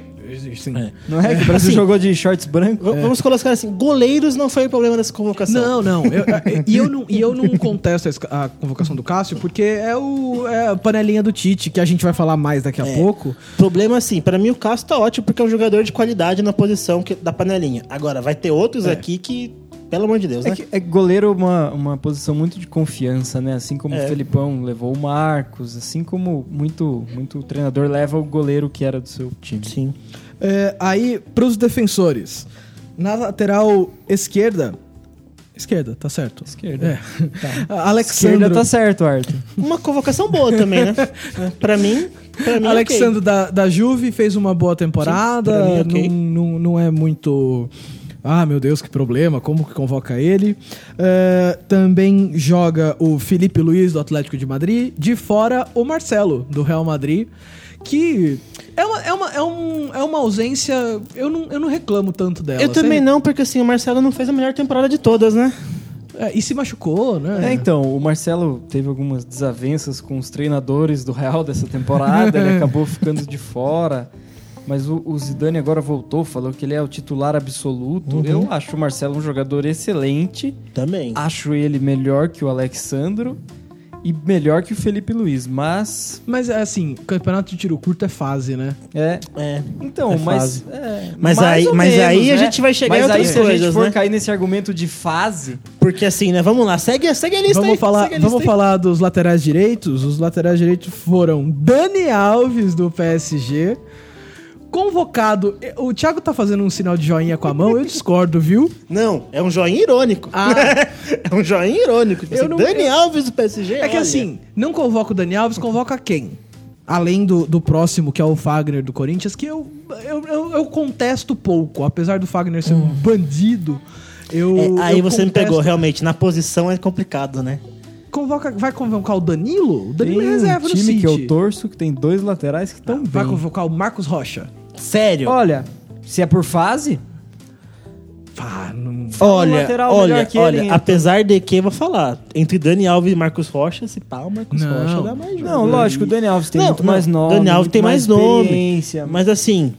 Sim. Não é que o Brasil Assim, jogou de shorts brancos? V- Vamos colocar assim, goleiros não foi o problema dessa convocação. Não, não. Eu- E eu, não. E eu não contesto a convocação do Cássio, porque é, o, é a panelinha do Tite, que a gente vai falar mais daqui a É. pouco. Problema assim, pra mim o Cássio tá ótimo porque é um jogador de qualidade na posição que- da panelinha. Agora, vai ter outros aqui que, pelo amor de Deus, É né? que é que goleiro é uma, uma posição muito de confiança, né? Assim como É. o Felipão levou o Marcos, assim como muito, muito treinador leva o goleiro que era do seu time. Sim. É, aí, pros defensores. Na lateral esquerda. Esquerda, tá certo. Esquerda. É. Tá. Alexandre. Esquerda tá certo, Arthur. Uma convocação boa também, né? pra mim, pra mim Alexandre da, da Juve fez uma boa temporada. Sim, pra mim, ok. não, não, não é muito. Ah, meu Deus, que problema, como que convoca ele? É, também joga o Felipe Luiz do Atlético de Madrid. De fora, o Marcelo do Real Madrid. Que é uma, é uma, é um, é uma ausência. Eu não, eu não reclamo tanto dela. Eu também sabe? não, porque assim, o Marcelo não fez a melhor temporada de todas, né? É, e se machucou, né? É, então, o Marcelo teve algumas desavenças com os treinadores do Real dessa temporada, ele acabou ficando de fora. Mas o, o Zidane agora voltou, falou que ele é o titular absoluto. Eu acho o Marcelo um jogador excelente. Também. Acho ele melhor que o Alexandro e melhor que o Felipe Luiz, mas Mas assim, campeonato de tiro curto é fase, né? é. É. Então, É mas fase. é, Mas mais aí- mas menos, aí a né? gente vai chegar mas em outras aí, se a gente coisas, for né? cair nesse argumento de fase, Porque assim, né? Vamos lá, segue, segue a lista Vamos aí. falar, segue a lista vamos aí. falar dos laterais direitos. Os laterais direitos foram Dani Alves do PSG. Convocado. O Thiago tá fazendo um sinal de joinha com a mão, eu discordo, viu? Não, é um joinha irônico. Ah. é um joinha irônico. Tipo Eu assim, não- Dani Alves do PSG. É que olha. assim, não convoca o Dani Alves, convoca quem? Além do, do próximo, que é o Fagner do Corinthians, que eu, eu, eu, eu contesto pouco. Apesar do Fagner ser um bandido, eu. É, aí eu você me contesto- pegou, realmente. Na posição é complicado, né? Convoca, vai convocar o Danilo? O Danilo tem é um reserva no time City. que eu torço que tem dois laterais que estão Vai bem. convocar o Marcos Rocha. Sério. Olha, se é por fase, Ah, não... Fala um Olha, lateral olha, melhor que ele, olha, apesar de que, eu vou falar, entre Dani Alves e Marcos Rocha, se pá, o Marcos Não. Rocha dá mais jogo. Não, lógico, o Dani Alves tem Não, muito não, mais nome. Dani Alves tem mais nome. experiência. Mas assim,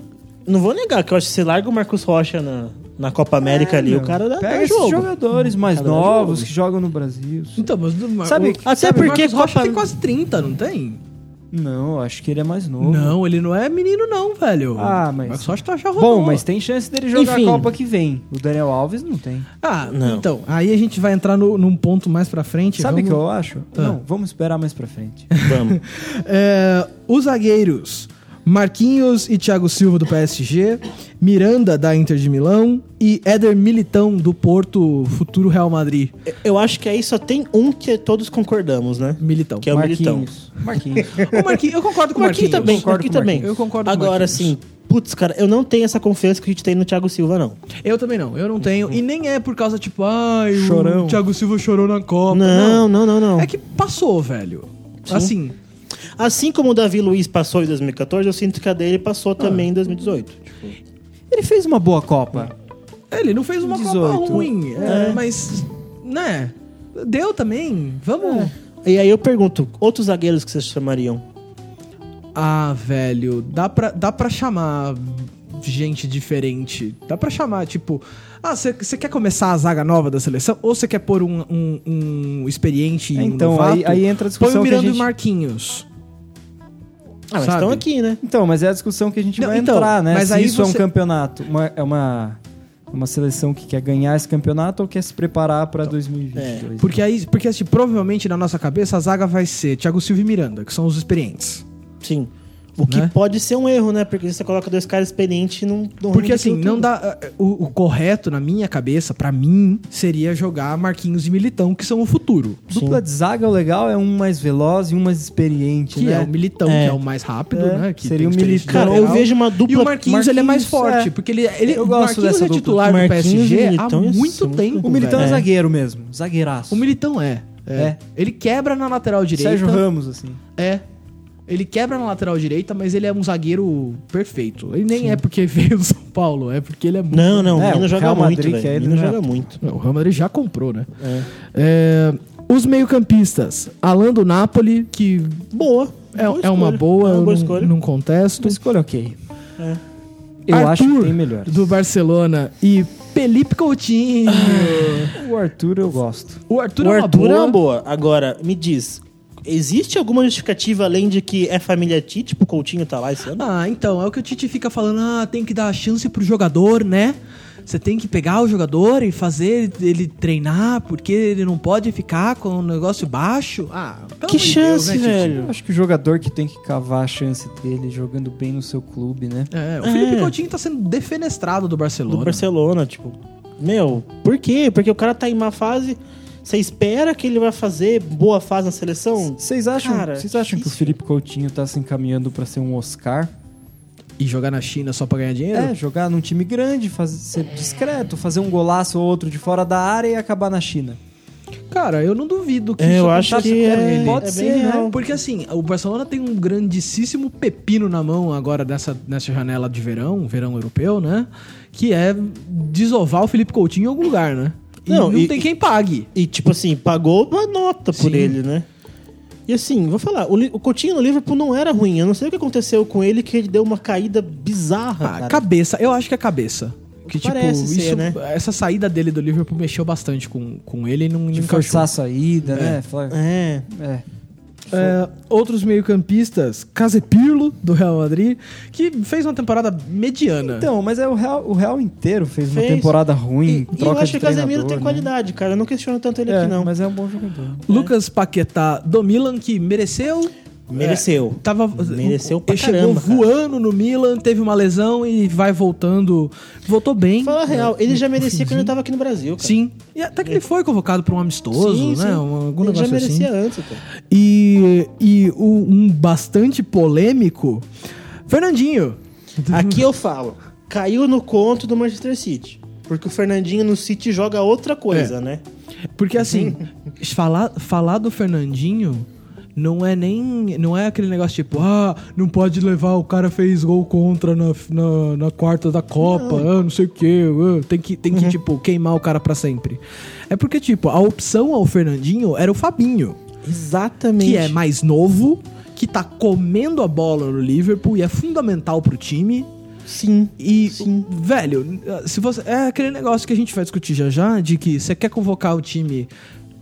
não vou negar que eu acho que você larga o Marcos Rocha na, na Copa América É, ali, meu, o cara dá, Pega dá esses jogo. jogadores mais novos jogo. que jogam no Brasil. Então, mas do- Sabe- até sabe, o porque Marcos Rocha Copa- tem quase 30, não tem? Não, acho que ele é mais novo. Não, ele não é menino não, velho. Ah, mas- O Marcos Rocha tá já rodou. Bom, mas tem chance dele jogar Enfim. a Copa que vem. O Daniel Alves não tem. Ah, Não. então, aí a gente vai entrar no, num ponto mais pra frente. Sabe o vamos... que eu acho? Ah. Não, vamos esperar mais pra frente. Vamos. É, os zagueiros. Marquinhos e Thiago Silva do PSG, Miranda da Inter de Milão e Éder Militão do Porto, futuro Real Madrid. Eu acho que aí só tem um que todos concordamos, né? Militão. Que é o Militão. Marquinhos. Marquinhos. O Marquinhos, eu concordo com o Marquinhos Marquinhos. também, concordo Marquinhos com o também. Marquinhos. Eu concordo com o Agora, Marquinhos. assim, putz, cara, eu não tenho essa confiança que a gente tem no Thiago Silva, não. Eu também não, eu não tenho. E nem é por causa, tipo, ai, Chorão. o Thiago Silva chorou na Copa. Não, não, não, não. É que passou, velho. Sim. Assim, Assim como o Davi Luiz passou em 2014, eu sinto que a dele passou também em 2018. Tipo, Ele fez uma boa Copa. ele não fez uma 18. Copa ruim, é, É. mas, né, deu também. Vamos... E aí eu pergunto, outros zagueiros que vocês chamariam? Ah, velho, dá pra, dá pra chamar gente diferente. Dá pra chamar, tipo... Ah, você quer começar a zaga nova da seleção? Ou você quer pôr um, um, um experiente e um Então, novato? aí, aí entra a Põe discussão o que a Miranda gente... e o Marquinhos. Ah, mas Sabe? estão aqui, né? Então, mas é a discussão que a gente Não, vai então, entrar, né? mas Se aí isso é um você- campeonato, uma- é uma, uma seleção que quer ganhar esse campeonato ou quer se preparar pra 2022. Porque aí, porque assim, provavelmente na nossa cabeça a zaga vai ser Thiago Silva e Miranda, que são os experientes. Sim. O que Né? pode ser um erro, né? Porque você coloca dois caras experientes e não, não Porque assim, não dá. eh, O, o correto na minha cabeça, pra mim, seria jogar Marquinhos e Militão, que são o futuro. Dupla de zaga, o legal é um mais veloz e um mais experiente, Que né? é o Militão, É. que é o mais rápido, É, né? Que seria o de Cara, eu vejo uma dupla... E o Marquinhos, ele é mais Marquinhos, forte, é. porque ele, ele Eu o gosto Marquinhos dessa é titular do Marquinhos PSG há Militão, isso, muito tempo. O Militão é velho. zagueiro mesmo, zagueiraço. O Militão é, é. É. Ele quebra na lateral direita. Sérgio Ramos, assim. É. Ele quebra na lateral direita, mas ele é um zagueiro perfeito. Ele nem é porque veio do São Paulo, é porque ele é muito. Não, não, É, o joga Real muito, é velho. Ele, menino né? joga muito. Não, o Real Madrid já comprou, né? É. É, os meio-campistas. Alan do Napoli, que Boa. é, Boa é uma boa, É uma boa num, escolha. num contexto. Uma escolha ok. É. Eu Arthur, acho que tem melhor. do Barcelona e Felipe Coutinho. O Arthur eu gosto. o Arthur, o é uma Arthur boa. é uma boa. Agora, me diz, existe alguma justificativa além de que é família Tite, tipo, o Coutinho tá lá esse ano? Ah, então, é o que o Tite fica falando, ah, tem que dar a chance pro jogador, né? Você tem que pegar o jogador e fazer ele treinar, porque ele não pode ficar com o negócio baixo. Ah, pelo Que chance, Deus, né, velho. Acho que o jogador que tem que cavar a chance dele jogando bem no seu clube, né? É, o Felipe É. Coutinho tá sendo defenestrado do Barcelona. Do Barcelona, tipo. Meu, por quê? Porque o cara tá em má fase. Você espera que ele vai fazer boa fase na seleção? Vocês acham, Cara, vocês acham que o. Felipe Coutinho tá se encaminhando pra ser um Oscar? E jogar na China só pra ganhar dinheiro? É, jogar num time grande, fazer, ser discreto, fazer um golaço ou outro de fora da área e acabar na China. Cara, eu não duvido que É, isso eu acho aconteça que com é- ele. Pode é ser, né? Porque assim, o Barcelona tem um grandíssimo pepino na mão agora nessa, nessa janela de verão, verão europeu, né? Que é desovar o Felipe Coutinho em algum lugar, né? E não, Não, e- tem quem pague. E, tipo assim, pagou uma nota por Sim. ele, né? E assim, vou falar, o, o Coutinho no Liverpool não era ruim. Eu não sei o que aconteceu com ele, que ele deu uma caída bizarra, Ah, cara. cabeça, eu acho que é cabeça. Que, tipo, Parece ser, isso, né? essa saída dele do Liverpool mexeu bastante com, com ele e não, De não forçar a encaixou. saída, né? Falar- É. É. É, outros meio-campistas, Casepirlo, do Real Madrid, que fez uma temporada mediana. Então, mas é o Real, o Real inteiro fez, uma Fez. temporada ruim, E, e eu acho que o Casemiro tem né? qualidade, cara. Eu não questiono tanto ele É, aqui, não. mas é um bom jogador. Lucas Paquetá do Milan, que mereceu. Mereceu. é, tava, Mereceu pra chegou caramba, cara. voando no Milan, teve uma lesão e vai voltando. Voltou bem. Fala a real, ele já merecia quando ele tava aqui no Brasil, cara. Sim. E até que ele foi convocado para um amistoso, Sim, né? sim. Um, algum ele já assim. merecia antes, cara. E, e o- um bastante polêmico, Fernandinho. Aqui eu falo, caiu no conto do Manchester City. Porque o Fernandinho no City joga outra coisa, É. né? Porque assim, falar, falar do Fernandinho não é nem. Não é aquele negócio tipo, ah, não pode levar, o cara fez gol contra na, na, na quarta da Copa, ah, não sei o quê. ah, tem que, tem que tipo, queimar o cara pra sempre. É porque, tipo, a opção ao Fernandinho era o Fabinho, Exatamente. que é mais novo, que tá comendo a bola no Liverpool e é fundamental pro time. Sim. E, Sim. velho, se você. É aquele negócio que a gente vai discutir já já, de que você quer convocar o time,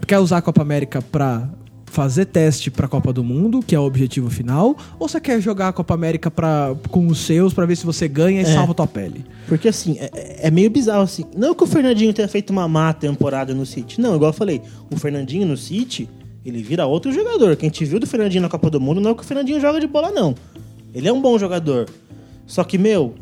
quer usar a Copa América pra fazer teste pra Copa do Mundo, que é o objetivo final, ou você quer jogar a Copa América pra, com os seus pra ver se você ganha e É. salva tua pele? Porque assim, é, é meio bizarro assim. Não que o Fernandinho tenha feito uma má temporada no City. Não, igual eu falei, o Fernandinho no City, ele vira outro jogador. Quem te viu do Fernandinho na Copa do Mundo não é que o Fernandinho joga de bola, não. Ele é um bom jogador. Só que, meu,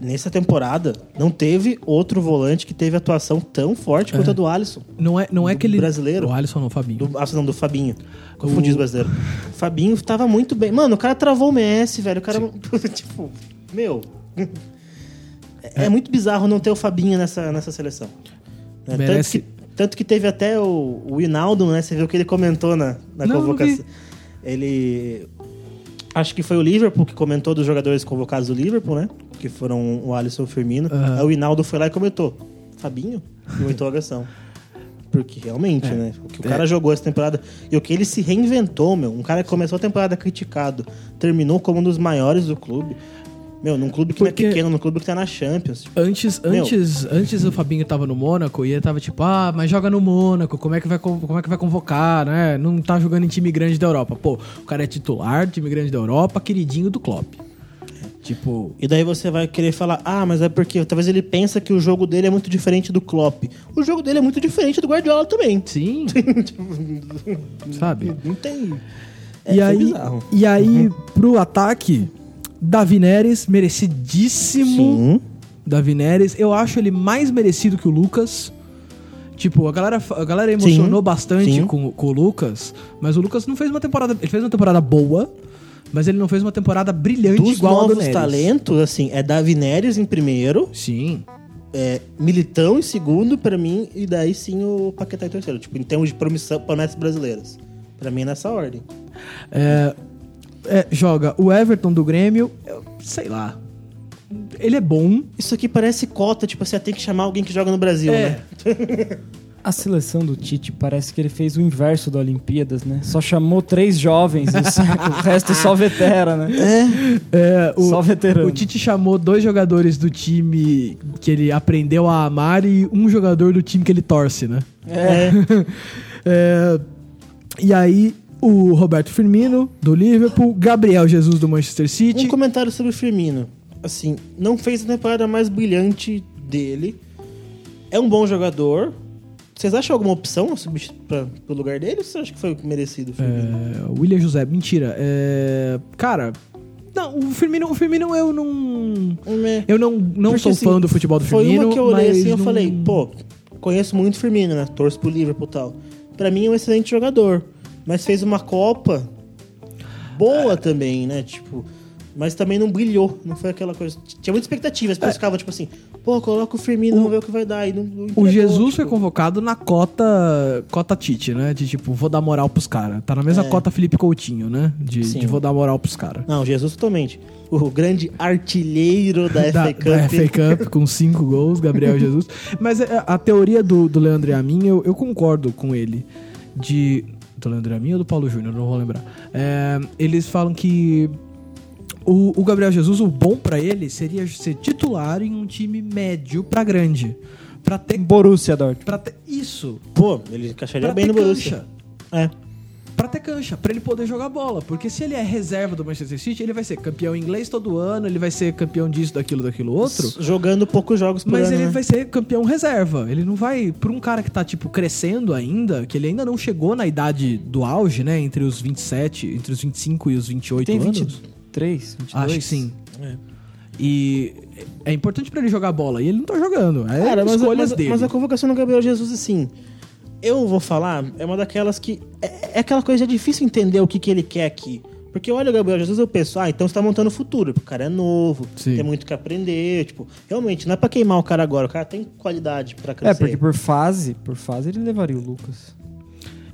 nessa temporada não teve outro volante que teve atuação tão forte quanto a do Alisson. Não é, não é Do que ele. brasileiro? O Alisson não, o Fabinho. Do, ah, não, do Fabinho. Confundi os brasileiros. Fabinho tava muito bem. Mano, o cara travou o Messi, velho. O cara. tipo, meu. É, é muito bizarro não ter o Fabinho nessa, nessa seleção. Tanto, Merece- que, tanto que teve até o, o Hinaldo, né? Você viu o que ele comentou na, na Não, não convocação. vi. Ele. Acho que foi o Liverpool que comentou dos jogadores convocados do Liverpool, né? Que foram o Alisson e o Firmino. Aham. Aí o Hinaldo foi lá e comentou: Fabinho? E uma interrogação. Porque realmente, né? O que o cara jogou essa temporada. E o que ele se reinventou, meu. Um cara que começou a temporada criticado, terminou como um dos maiores do clube. Meu, num clube que Porque- não é pequeno, num clube que tá na Champions. Antes, Meu. antes, antes o Fabinho tava no Mônaco e ele tava tipo, ah, mas joga no Mônaco, como é que vai, como é que vai convocar, né? Não tá jogando em time grande da Europa. Pô, o cara é titular, time grande da Europa, queridinho do Klopp. Tipo, E daí você vai querer falar, ah, mas é porque talvez ele pensa que o jogo dele é muito diferente do Klopp. O jogo dele é muito diferente do Guardiola também. sim, sabe? Não tem. É, e aí, bizarro. e aí pro ataque, Davi Neres, merecidíssimo. Sim. Davi Neres. Eu acho ele mais merecido que o Lucas. Tipo, a galera, a galera emocionou Sim, bastante sim. com, com o Lucas, mas o Lucas não fez uma temporada. Ele fez uma temporada boa, mas ele não fez uma temporada brilhante Dos igual a do novos Neres. talentos, assim, é Davi Neres em primeiro, Sim. é Militão em segundo, pra mim, e daí sim o Paquetá em terceiro. Tipo, em termos de promissão, promessas brasileiras. Pra mim é nessa ordem. É, é, joga o Everton do Grêmio, eu sei lá. Ele é bom. Isso aqui parece cota, tipo, você tem que chamar alguém que joga no Brasil, É. né? A seleção do Tite parece que ele fez o inverso da Olimpíadas, né? Só chamou três jovens, e o o resto só vetera, né? É, o, Só veterano. O Tite chamou dois jogadores do time que ele aprendeu a amar e um jogador do time que ele torce, né? É. É, e aí, o Roberto Firmino, do Liverpool, Gabriel Jesus, do Manchester City. Um comentário sobre o Firmino. Assim, não fez a temporada mais brilhante dele. É um bom jogador. Vocês acham alguma opção pra, pro lugar dele ou você acha que foi merecido o Firmino? É, William José, mentira. É, cara, não, o Firmino, o Firmino eu não. É. Eu não, não Porque, sou assim, fã do futebol do Foi Firmino. uma que eu olhei assim eu não- falei, pô, conheço muito o Firmino, né? Torço pro Liverpool e tal. Pra mim é um excelente jogador. Mas fez uma Copa boa também, né? Tipo. Mas também não brilhou. Não foi aquela coisa. Tinha muita expectativa. As pessoas ficavam tipo assim, pô, coloca o Firmino, vamos ver o que vai dar. E não, não O Jesus foi tipo. convocado na cota cota Tite, né? De tipo, vou dar moral pros caras. Tá na mesma É. cota Felipe Coutinho, né? De, de vou dar moral pros caras. Não, Jesus totalmente. O grande artilheiro da, Da, FA Cup. da FA Cup com cinco gols, Gabriel Jesus. Mas é, a teoria do, do Leandro Amin, eu, eu concordo com ele. De. Do Leandro Amin ou do Paulo Júnior? Não vou lembrar. É, eles falam que. O, o Gabriel Jesus, o bom pra ele seria ser titular em um time médio pra grande. Pra ter. Borussia Dortmund. Pra ter isso. Pô, ele encaixaria Pra bem ter no Borussia. cancha. É. Pra ter cancha, pra ele poder jogar bola. Porque se ele é reserva do Manchester City, ele vai ser campeão inglês todo ano, ele vai ser campeão disso, daquilo, daquilo outro. Jogando poucos jogos por Mas ano, ele né? vai ser campeão reserva. Ele não vai. Pra um cara que tá, tipo, crescendo ainda, que ele ainda não chegou na idade do auge, né? Entre os 27, entre os 25 e os 28 Tem anos. 23, 22? Acho que sim. É. E é importante pra ele jogar bola. E ele não tá jogando. É Cara, mas, escolhas mas, dele. mas a convocação do Gabriel Jesus, assim, eu vou falar, é uma daquelas que. É, é aquela coisa, é difícil entender o que, que ele quer aqui. Porque olha o Gabriel Jesus, eu penso, ah, então você tá montando o futuro. O cara é novo, Sim. tem muito que aprender. Tipo, realmente, não é pra queimar o cara agora, o cara tem qualidade pra É, crescer. porque por fase, por fase ele levaria o Lucas.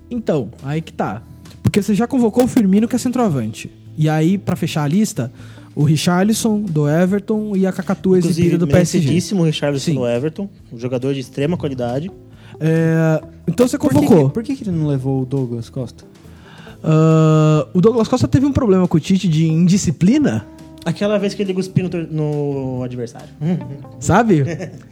Então, aí que tá. Porque você já convocou o Firmino, que é centroavante. E aí, pra fechar a lista, o Richarlison do Everton e a Cacatu Inclusive, exibida do PSG. merecidíssimo o Richarlison Sim. do Everton, um jogador de extrema qualidade. É, então você Por que, convocou. por que, que ele não levou o Douglas Costa? Ah, o Douglas Costa teve um problema com o Tite de indisciplina, Aquela vez que ele cuspiu no, no adversário. sabe?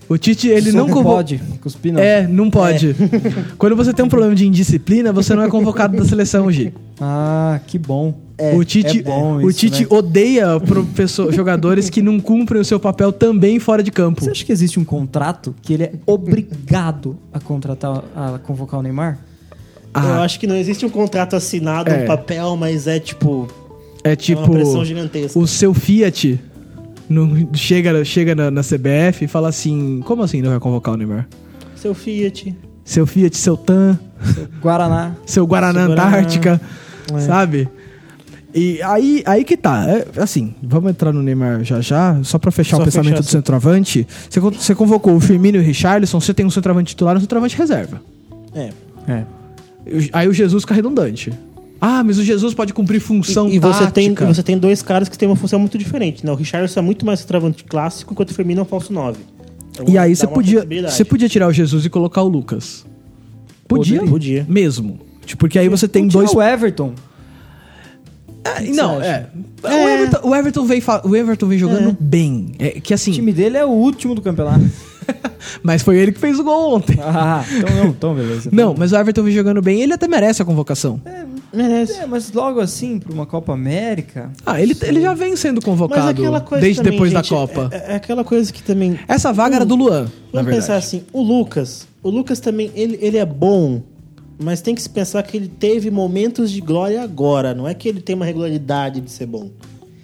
O Tite, ele não Soco convocou. pode, cuspir não. É, não pode. Quando você tem um problema de indisciplina, você não é convocado da seleção, G. Ah, que bom. o Tite, é bom o Tite né? odeia pro- pessoa- jogadores que não cumprem o seu papel também fora de campo. Você acha que existe um contrato que ele é obrigado a contratar, a convocar o Neymar? Ah. Eu acho que não existe um contrato assinado, É. um papel, mas é tipo. É É tipo, uma pressão gigantesca. o seu Fiat não chega, chega na, na CBF e fala assim: como assim não vai convocar o Neymar? Seu Fiat. Seu Fiat, seu TAM, Guaraná. seu Guaraná Seu Guaraná. Antártica, É. sabe? E aí, aí que tá. É, assim, vamos entrar no Neymar já já, só pra fechar Só o pensamento fechar do assim. centroavante. Você, você convocou o Firmino e o Richarlison, você tem um centroavante titular e um centroavante reserva. É. É. Aí o Jesus fica redundante. Ah, mas o Jesus pode cumprir função E, e você, tem, e você tem dois caras que têm uma função muito diferente, né? O Richardson é muito mais centroavante clássico, enquanto o Firmino é um falso 9. Então, E aí você podia, você podia tirar o Jesus e colocar o Lucas. Podia? Podia. Mesmo. Tipo, Porque aí você tem Podia dois. O Everton. Que não, você é. O, É. Everton, o Everton vem, o Everton vem jogando É. bem. É que assim. O time dele é o último do campeonato. Mas foi ele que fez o gol ontem. ah, então não, então beleza. Não, mas o Everton vem jogando bem ele até merece a convocação. Merece. É, mas logo assim, pra uma Copa América. Ah, ele, ele já vem sendo convocado desde também, depois gente, da Copa. É, é aquela coisa que também... Essa vaga era do Luan, Vamos pensar assim, o Lucas, o Lucas também, ele, ele é bom, mas tem que se pensar que ele teve momentos de glória agora, não é que ele tem uma regularidade de ser bom.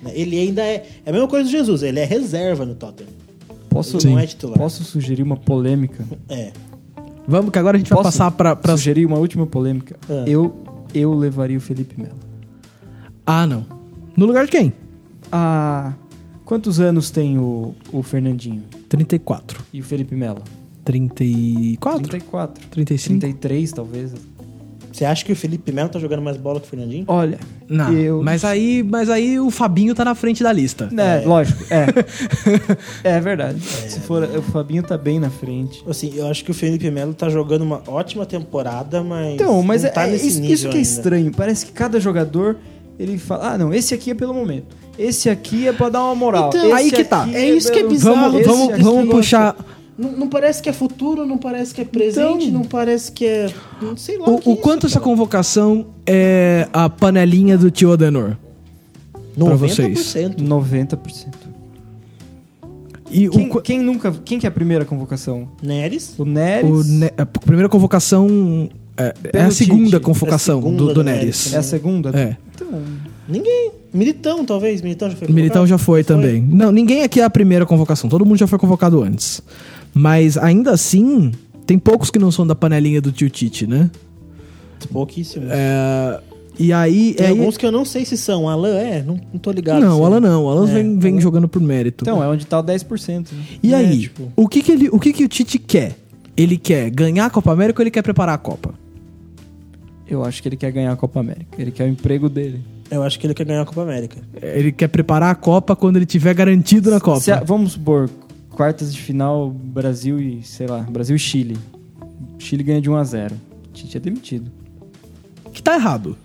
né? Ele ainda é, é a mesma coisa do Jesus, ele é reserva no Tottenham. Posso, Ele não é titular. posso sugerir uma polêmica? É. Vamos que agora a gente vai Posso passar pra... pra... Sugerir uma última polêmica. Ah. Eu, eu levaria o Felipe Melo. Ah, não. No lugar de quem? Ah, quantos anos tem o, o Fernandinho 34. e o Felipe Melo? 34? 34. 35? 33, talvez. Você acha que o Felipe Melo tá jogando mais bola que o Fernandinho? Olha, Não, eu... mas aí, mas aí o Fabinho tá na frente da lista. É, lógico, é. é verdade. Se for, o Fabinho tá bem na frente. Assim, eu acho que o Felipe Melo tá jogando uma ótima temporada, mas Então, mas não é, tá é nesse isso, nível isso que é ainda. estranho. Parece que cada jogador, ele fala, ah, não, esse aqui é pelo momento. Esse aqui é pra dar uma moral. Então, Esse aí que tá. aqui É isso que é pelo- bizarro. Vamos, Esse vamos, aqui vamos eu puxar. Não, não parece que é futuro, não parece que é presente, Então- não parece que é. Não sei lá. O, que o é isso, quanto essa cara. convocação é a panelinha do tio Adenor? pra vocês? 90%. 90%. E Quem, o, qu- quem nunca. Quem que é a primeira convocação? Neres. O Neres. o Ne- a primeira convocação é, é a segunda Tite. convocação É a segunda do, do do Neres. Neres. É a segunda? É. Então. Ninguém. Militão, talvez. Militão já foi Militão convocado? já foi também. Não, ninguém aqui é a primeira convocação. Todo mundo já foi convocado antes. Mas ainda assim, tem poucos que não são da panelinha do tio Tite, né? Pouquíssimos. É, e aí. Tem aí- alguns que eu não sei se são. Alan é? Não, não tô ligado. Não, o é. Alan não. O Alan É, vem, vem Alan- jogando por mérito. Então, é onde tá o 10%. Né? e é, aí, tipo- o, que, que, ele, o que, que o Tite quer? Ele quer ganhar a Copa América ou ele quer preparar a Copa? Eu acho que ele quer ganhar a Copa América. Ele quer o emprego dele. Eu acho que ele quer ganhar a Copa América. Ele quer preparar a Copa quando ele tiver garantido na Copa. Se a- vamos supor, quartas de final, Brasil e, sei lá, Brasil e Chile. Chile ganha de 1 a 0 Tite é demitido. Que tá errado.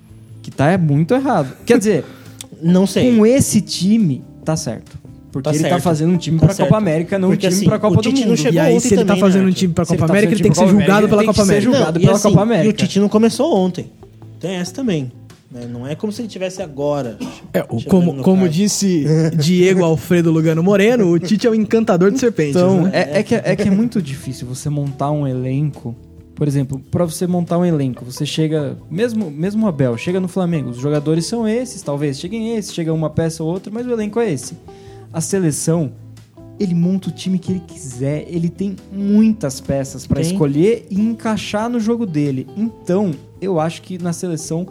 Que tá é muito errado. Quer dizer, Não sei. com esse time, tá certo. Porque Tá ele tá certo. fazendo um time Tá pra certo. Tá Copa América, não Porque, um time assim, pra Copa do não Mundo. chegou E aí, ontem se ele tá também, fazendo né, um time pra Copa tá América, ele tem que ser julgado pela Copa América. julgado e assim. E o Tite não começou ontem. Tem essa também. Né? Não é como se ele tivesse agora. É, como como disse Diego Alfredo Lugano Moreno, o Tite é o encantador de serpentes. Então, né? é, é que, é que é muito difícil você montar um elenco. Por exemplo, pra você montar um elenco, você chega. Mesmo, mesmo o Abel, chega no Flamengo, os jogadores são esses, talvez. Cheguem esses, chega uma peça ou outra, mas o elenco é esse. A seleção, ele monta o time que ele quiser. Ele tem muitas peças pra Tem. escolher e encaixar no jogo dele. Então, eu acho que na seleção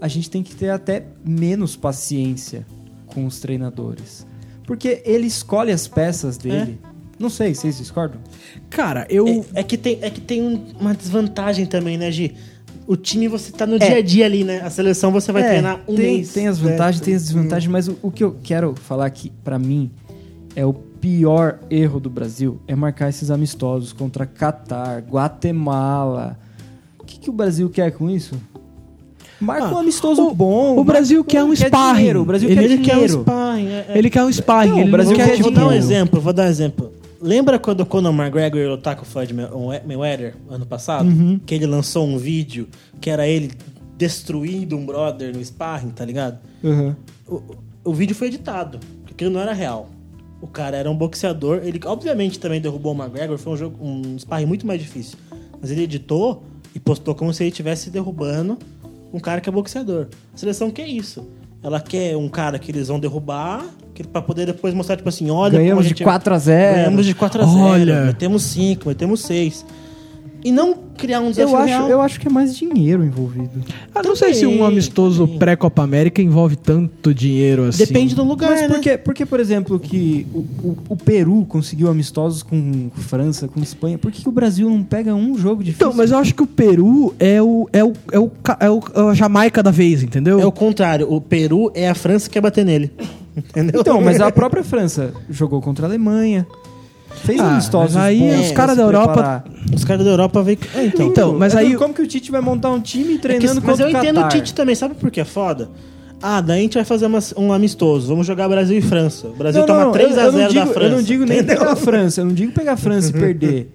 a gente tem que ter até menos paciência com os treinadores. Porque ele escolhe as peças dele. Não sei, vocês discordam? Cara, eu. É, é que tem, é que tem um- uma desvantagem também, né, Gi? O time você tá no dia a dia ali, né? A seleção você vai É, treinar um tem, mês. Tem as né? vantagens, tem as desvantagens, mas o, o que eu quero falar aqui, pra mim, é o pior erro do Brasil é marcar esses amistosos contra Catar, Guatemala. O que, que o Brasil quer com isso? Marca Ah, um amistoso o- bom. o Brasil quer um quer sparring. dinheiro, O Brasil Ele- quer Ele quer um sparring. é- é. Ele quer um sparring. Não, ele o Brasil quer quer Vou dar um exemplo, vou dar um exemplo. Lembra quando o Conor McGregor lutar com o Floyd May- Mayweather ano passado? Uhum. Que ele lançou um vídeo que era ele destruindo um brother no sparring, tá ligado? Uhum. O, o vídeo foi editado, porque aquilo não era real. O cara era um boxeador, ele obviamente também derrubou o McGregor, foi um jogo, um sparring muito mais difícil. Mas ele editou e postou como se ele estivesse derrubando um cara que é boxeador. A seleção quer isso. ela quer um cara que eles vão derrubar, pra poder depois mostrar, tipo assim, olha... Ganhamos de gente- 4 a 0 Ganhamos de 4 a 0 Olha. metemos 5, metemos 6. E não criar um desafio Eu acho, real. eu acho que é mais dinheiro envolvido. Ah, não sei se um amistoso pré-Copa América envolve tanto dinheiro assim. Depende do lugar, Mas né? por que, porque, por exemplo, que o, o, o Peru conseguiu amistosos com França, com Espanha, por que, que o Brasil não pega um jogo difícil? Então, mas eu acho que o Peru é o, é o, é o, é o, é a Jamaica da vez, entendeu? É o contrário. O Peru é a França que quer bater nele. Entendeu? Então, mas a própria França jogou contra a Alemanha. Fez Ah, amistosos aí bons os caras da Europa- preparar. Os caras da Europa veem... É, então. Então, mas É aí- Como que o Tite vai montar um time É que- treinando mas eu o entendo o Qatar? Tite também. Sabe por que é foda? Ah, daí a gente vai fazer uma- um amistoso. Vamos jogar Brasil e França. O Brasil Não, toma não, 3 eu- a eu não 0 da digo- França. Eu não digo nem entendeu? pegar a França, eu não digo pegar a França e perder.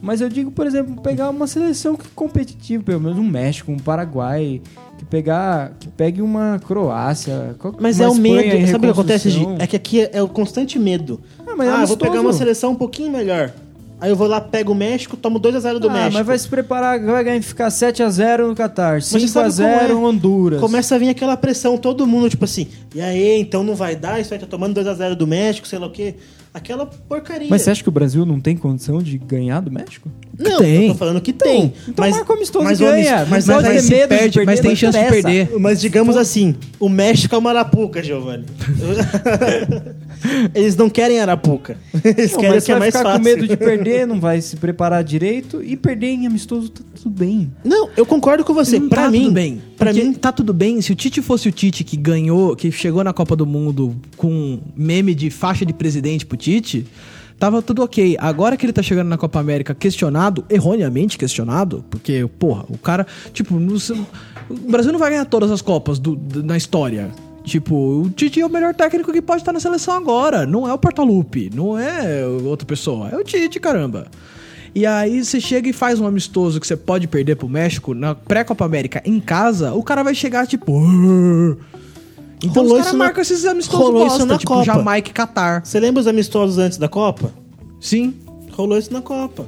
Mas eu digo, por exemplo, pegar uma seleção que- competitiva, pelo menos um México, um Paraguai, que pegar, que pegue uma Croácia, Mas uma é o medo. Sabe o que acontece, Gi? É que aqui é, é o constante medo. Ah, mas é ah, eu vou pegar uma seleção um pouquinho melhor. Aí eu vou lá, pego o México, tomo 2x0 do ah, México. mas vai se preparar, vai ganhar, ficar 7x0 no Qatar, você sabe 5x0 como é? Honduras. Começa a vir aquela pressão, todo mundo, tipo assim, e aí, então não vai dar, isso aí tá tomando 2x0 do México, sei lá o quê. Aquela porcaria. Mas você acha que o Brasil não tem condição de ganhar do México? Não, Tem. eu tô falando que tem. então mas, marca o amistoso mas ganha. mas, pode mas, mas medo perde, perder, mas tem chance de perder. mas digamos assim, o México é uma arapuca, Giovanni. Eles não querem arapuca. Eles Não, querem mas que é mais ficar fácil. com medo de perder, não vai se preparar direito e perder em amistoso tá tudo bem. Não, eu concordo com você. Pra tá mim, tudo bem. Porque mim, tá tudo bem. Se o Tite fosse o Tite que ganhou, que chegou na Copa do Mundo com meme de faixa de presidente pro Tite, tava tudo ok. Agora que ele tá chegando na Copa América questionado, erroneamente questionado, porque, porra, o cara, tipo, no- o Brasil não vai ganhar todas as Copas do- do- na história. Tipo, o Tite é o melhor técnico que pode estar na seleção agora. Não é o Portalupe, não é outra pessoa. É o Tite, caramba. E aí você chega e faz um amistoso que você pode perder pro México na pré-Copa América em casa, o cara vai chegar tipo. "Ah". Então Rolou os caras isso na- marcam esses amistosos rolou bosta, isso na tipo Copa. Jamaica e Catar. você lembra os amistosos antes da Copa? Sim. Rolou isso na Copa.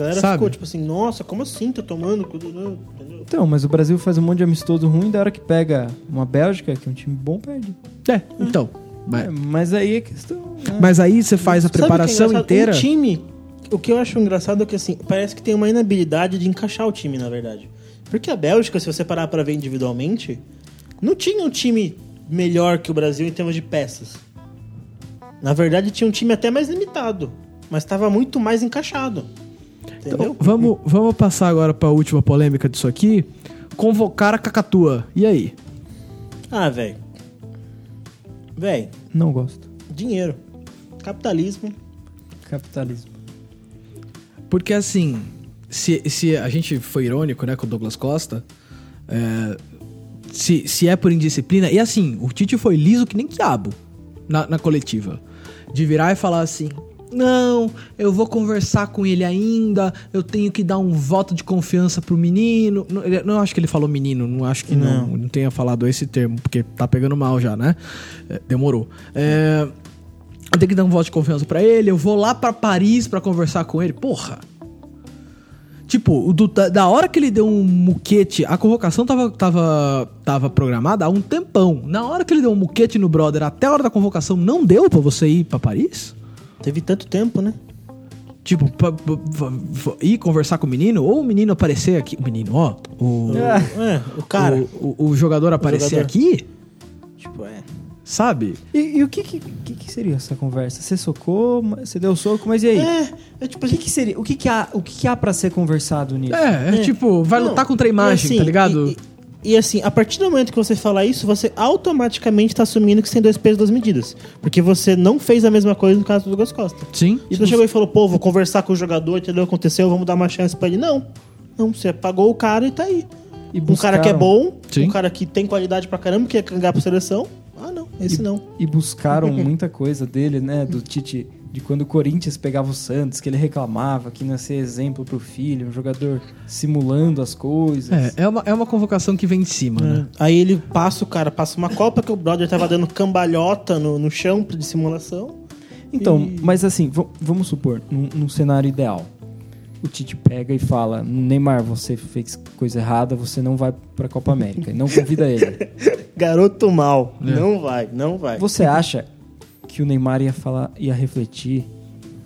A galera Sabe? ficou tipo assim, nossa, como assim? Tá tomando. Entendeu? Então, mas o Brasil faz um monte de amistoso ruim, da hora que pega uma Bélgica, que é um time bom, perde. É, então. É, Mas, mas aí é questão. né? mas aí você faz a Sabe é preparação engraçado? inteira. O time, o que eu acho engraçado é que assim, parece que tem uma inabilidade de encaixar o time, na verdade. Porque a Bélgica, se você parar pra ver individualmente, não tinha um time melhor que o Brasil em termos de peças. Na verdade, tinha um time até mais limitado, mas estava muito mais encaixado. Entendeu? Então, vamos, vamos passar agora pra última polêmica disso aqui. Convocar a Cacatua. E aí? Ah, velho. Velho, Não gosto. dinheiro. Capitalismo. Capitalismo. Porque assim, se, se a gente foi irônico, né, com o Douglas Costa, é, se, se é por indisciplina, e assim, o Tite foi liso que nem quiabo na, na coletiva. De virar e falar assim. Não, eu vou conversar com ele ainda. Eu tenho que dar um voto de confiança pro menino. Não, ele- não acho que ele falou menino, não acho que não. Não, tenha falado esse termo, porque tá pegando mal já, né? É, demorou. É, eu tenho que dar um voto de confiança pra ele. Eu vou lá pra Paris pra conversar com ele. Porra. Tipo, do- da, da hora que ele deu um muquete, a convocação tava, tava, tava programada há um tempão. Na hora que ele deu um muquete no brother, até a hora da convocação, não deu pra você ir pra Paris? Teve tanto tempo, né? Tipo, pra, pra- pra- pra ir conversar com o menino? Ou o menino aparecer aqui. O menino, ó. O, É, o cara. o, o- o jogador aparecer jogador. aqui, Tipo, é. sabe? E, e o que, que, que, que seria essa conversa? Você socou, você deu soco, mas e aí? É, é tipo O que, que seria? O que, que há, o que, que há pra ser conversado nisso? É, é, É. tipo, vai Não, lutar contra a imagem, assim, tá ligado? E, e- e assim, a partir do momento que você fala isso, você automaticamente tá assumindo que você tem dois pesos, duas medidas. Porque você não fez a mesma coisa no caso do Douglas Costa. Sim. Você não chegou e falou, pô, vou conversar com o jogador, entendeu? Aconteceu, vamos dar uma chance pra ele. Não. Não, você pagou o cara e tá aí. E um cara que é bom, Sim. um cara que tem qualidade pra caramba, que quer cangar pra seleção. Ah, não, esse e, não. E buscaram muita coisa dele, né? Do Tite, de quando o Corinthians pegava o Santos, que ele reclamava que não ia ser exemplo pro filho, um jogador simulando as coisas. É, é uma, é uma convocação que vem de cima, né? Aí ele passa o cara, passa uma Copa que o brother tava dando cambalhota no, no chão de simulação. Então, E- mas assim, vamos supor, num, num cenário ideal. o Tite pega e fala: Neymar, você fez coisa errada, você não vai pra Copa América. E não convida ele. Garoto mal. Não vai, não vai. Você acha que o Neymar ia falar, ia refletir,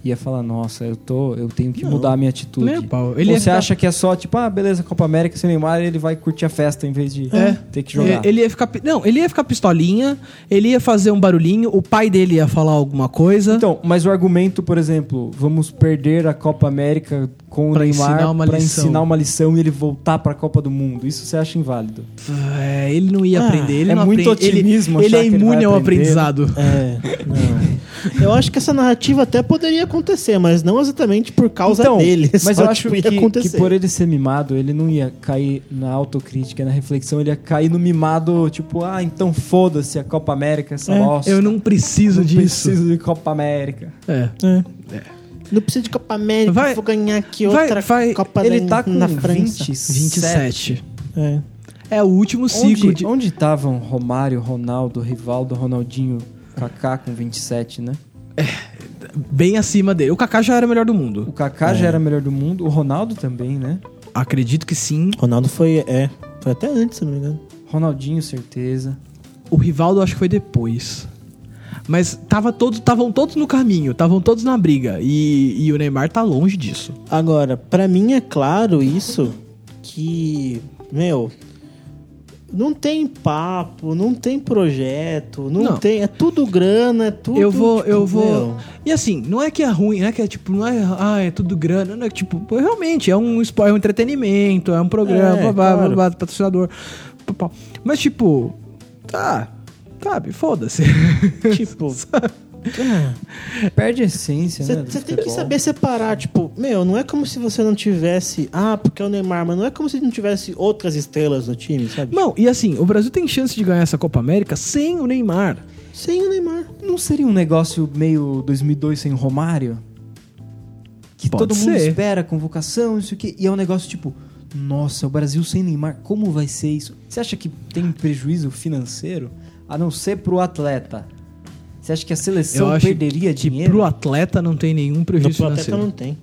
ia falar, nossa, eu tô, eu tenho que Não. mudar a minha atitude. Pau. Ele Ou você ficar- acha que é só tipo, ah, beleza, Copa América, sem Neymar, ele vai curtir a festa em vez de É. ter que jogar. É, Ele ia ficar. Não, ele ia ficar pistolinha, ele ia fazer um barulhinho, o pai dele ia falar alguma coisa. Então, mas o argumento, por exemplo, vamos perder a Copa América com o Pra Neymar ensinar uma pra lição. ensinar uma lição e ele voltar pra Copa do Mundo. Isso você acha inválido? É, ele não ia Ah, aprender. Ele é não muito aprende- ele- otimismo Ele, achar é que ele vai imune ao aprender. aprendizado. É, não. Eu acho que essa narrativa até poderia acontecer, mas não exatamente por causa então, dele. mas eu acho tipo, ia que, que por ele ser mimado, ele não ia cair na autocrítica, na reflexão, ele ia cair no mimado, tipo, ah, então foda-se a Copa América, essa É, bosta. Eu não preciso não disso. preciso de Copa América. É. Não precisa de Copa América, Vai- vou ganhar aqui vai- outra vai- Copa ele da, tá com na França. 27. 27. É. É o último ciclo Onde, de. onde estavam Romário, Ronaldo, Rivaldo, Ronaldinho, Kaká com 27, né? Bem acima dele. O Kaká já era o melhor do O mundo. Kaká É. já era melhor do mundo, o Ronaldo também, né? Acredito que sim. Ronaldo foi, é, foi até antes, se não me engano. Ronaldinho, certeza. O Rivaldo acho que foi depois. Mas tava todos, estavam todos no caminho, estavam todos na briga. E, e o Neymar tá longe disso. Agora, pra mim é claro isso que, meu, não tem papo, não tem projeto, não, Não. tem, é tudo grana, é tudo eu vou, tipo, eu vou. meu, E assim, não é que é ruim, não é que é tipo, não é, ah, é tudo grana, não é tipo, realmente é um esporte, é um entretenimento, é um programa, É, babá, claro. babá, patrocinador. papá. Mas tipo, tá, sabe, foda-se. tipo, ah, Perde a essência, Você né? tem que saber separar, tipo, meu, não é como se você não tivesse. Ah, porque é o Neymar, mas não é como se não tivesse outras estrelas no time, sabe? Não, e assim, o Brasil tem chance de ganhar essa Copa América sem o Neymar. Sem o Neymar. Não seria um negócio meio 2002 sem Romário? Que Pode todo mundo ser. espera, convocação, isso aqui. E é um negócio tipo, nossa, o Brasil sem Neymar, como vai ser isso? Você acha que tem prejuízo financeiro? A não ser pro atleta. Você acha que a seleção Eu acho perderia que dinheiro? pro atleta não tem nenhum prejuízo Atleta financeiro. não tem.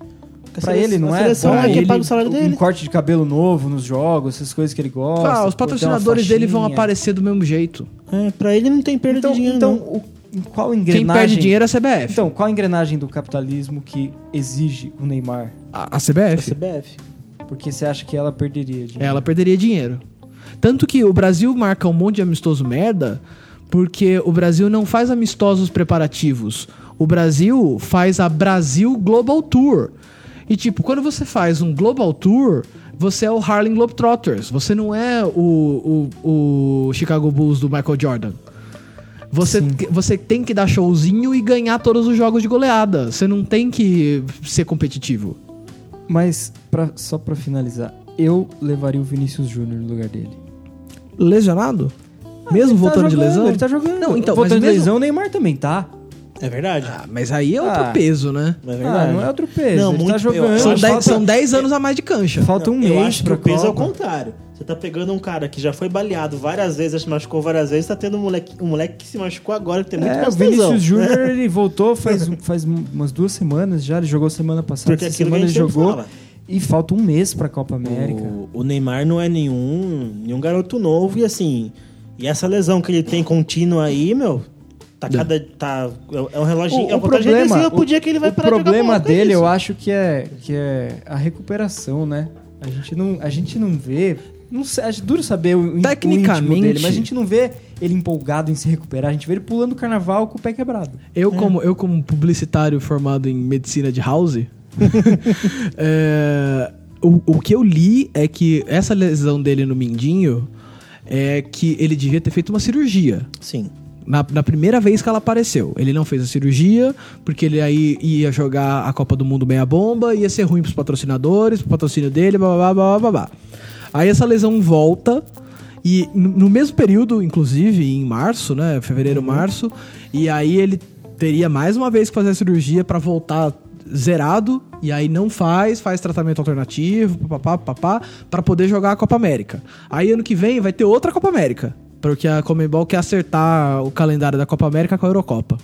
Porque a Pra seleção- ele, não a é? seleção Pra é quem ele, paga o salário um dele. corte de cabelo novo nos jogos, essas coisas que ele gosta. Ah, os patrocinadores dele vão aparecer do mesmo jeito. É, pra ele não tem perda Então, de dinheiro, então não. o- em qual Quem engrenagem... perde dinheiro é a CBF. Então, qual a engrenagem do capitalismo que exige o Neymar? a, a A CBF. CBF. Porque você acha que ela perderia dinheiro? Ela perderia dinheiro. Tanto que o Brasil marca um monte de amistoso merda porque o Brasil não faz amistosos preparativos. O Brasil faz a Brasil Global Tour. E tipo, quando você faz um Global Tour, você é o Harlem Globetrotters. Você não é o, o, o Chicago Bulls do Michael Jordan. Você, Sim. você tem que dar showzinho e ganhar todos os jogos de goleada. Você não tem que ser competitivo. Mas, pra- só pra finalizar, eu levaria o Vinícius Júnior no lugar dele. Lesionado? Mesmo Ele tá voltando de jogando, lesão? Ele tá jogando. Não, então, voltando mas de mesmo- lesão, o Neymar também tá. É verdade. Ah, mas aí é outro Ah. peso, né? é verdade. Ah, não é outro peso. Não, ele muito- tá jogando. eu São acho 10 falta- são 10 anos a mais de cancha. Falta um eu mês acho que o peso é o contrário. Você tá pegando um cara que já foi baleado várias vezes, já se machucou várias vezes, tá tendo um moleque, um moleque que se machucou agora, que tem muito É, mais o Vinícius tesão, Júnior, né? ele voltou faz, faz umas duas semanas já. Ele jogou semana passada. Porque essa aquilo que a semana ele jogou. fala. E falta um mês pra Copa América. O, o Neymar não é nenhum, nenhum garoto novo e assim. E essa lesão que ele tem contínua aí, meu. Tá cada. Tá, é um reloginho. é um contagem regressiva pro dia que ele vai o parar problema é dele, isso. eu acho que é, que é a recuperação, né? A gente não, a gente não vê. Não sei, acho duro saber o, o Tecnicamente- íntimo dele, mas a gente não vê ele empolgado em se recuperar. A gente vê ele pulando o carnaval com o pé quebrado. Eu, como, eu, como publicitário formado em medicina de house, é, o, o que eu li é que essa lesão dele no mindinho é que ele devia ter feito uma cirurgia. Sim. Na, na primeira vez que ela apareceu. Ele não fez a cirurgia, porque ele aí ia jogar a Copa do Mundo meia bomba, ia ser ruim pros patrocinadores, pro patrocínio dele, blá blá blá blá blá. Aí essa lesão volta. E no mesmo período, inclusive, em março, né? Fevereiro, março. E aí ele teria mais uma vez que fazer a cirurgia pra voltar zerado. E aí não faz, faz tratamento alternativo, papapá, papá, pra poder jogar a Copa América. Aí ano que vem vai ter outra Copa América. Porque a Comembol quer acertar o calendário da Copa América com a Eurocopa.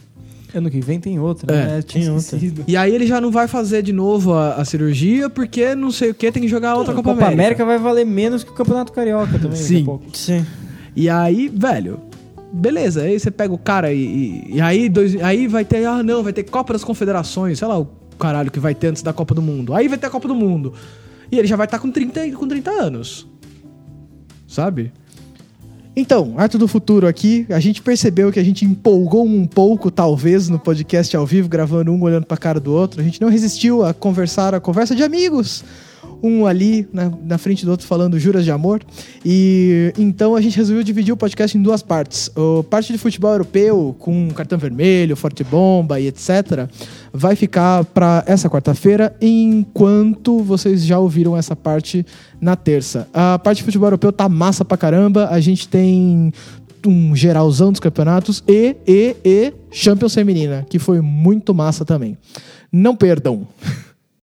Ano que vem tem outra, É, né? Tinha outra. E aí ele já não vai fazer de novo a, a cirurgia porque não sei o que, tem que jogar outra A Copa, Copa América. América. vai valer menos que o Campeonato Carioca também. daqui a Sim. pouco. Sim. E aí, velho, beleza, aí você pega o cara e, e- e aí, dois, aí vai ter, ah não, vai ter Copa das Confederações, sei lá o caralho que vai ter antes da Copa do Mundo. Aí vai ter a Copa do Mundo. E ele já vai estar com 30, com 30 anos. Sabe? Então, Arthur do Futuro aqui, a gente percebeu que a gente empolgou um pouco, talvez, no podcast ao vivo, gravando um olhando pra cara do outro. A gente não resistiu a conversar, a conversa de amigos. Um ali na, na frente do outro falando juras de amor. E então a gente resolveu dividir o podcast em duas partes. O parte de futebol europeu, com cartão vermelho, forte bomba e etc., vai ficar para essa quarta-feira, enquanto vocês já ouviram essa parte na terça. A parte de futebol europeu tá massa pra caramba. A gente tem um geralzão dos campeonatos e, e, e Champions Feminina, que foi muito massa também. Não perdam.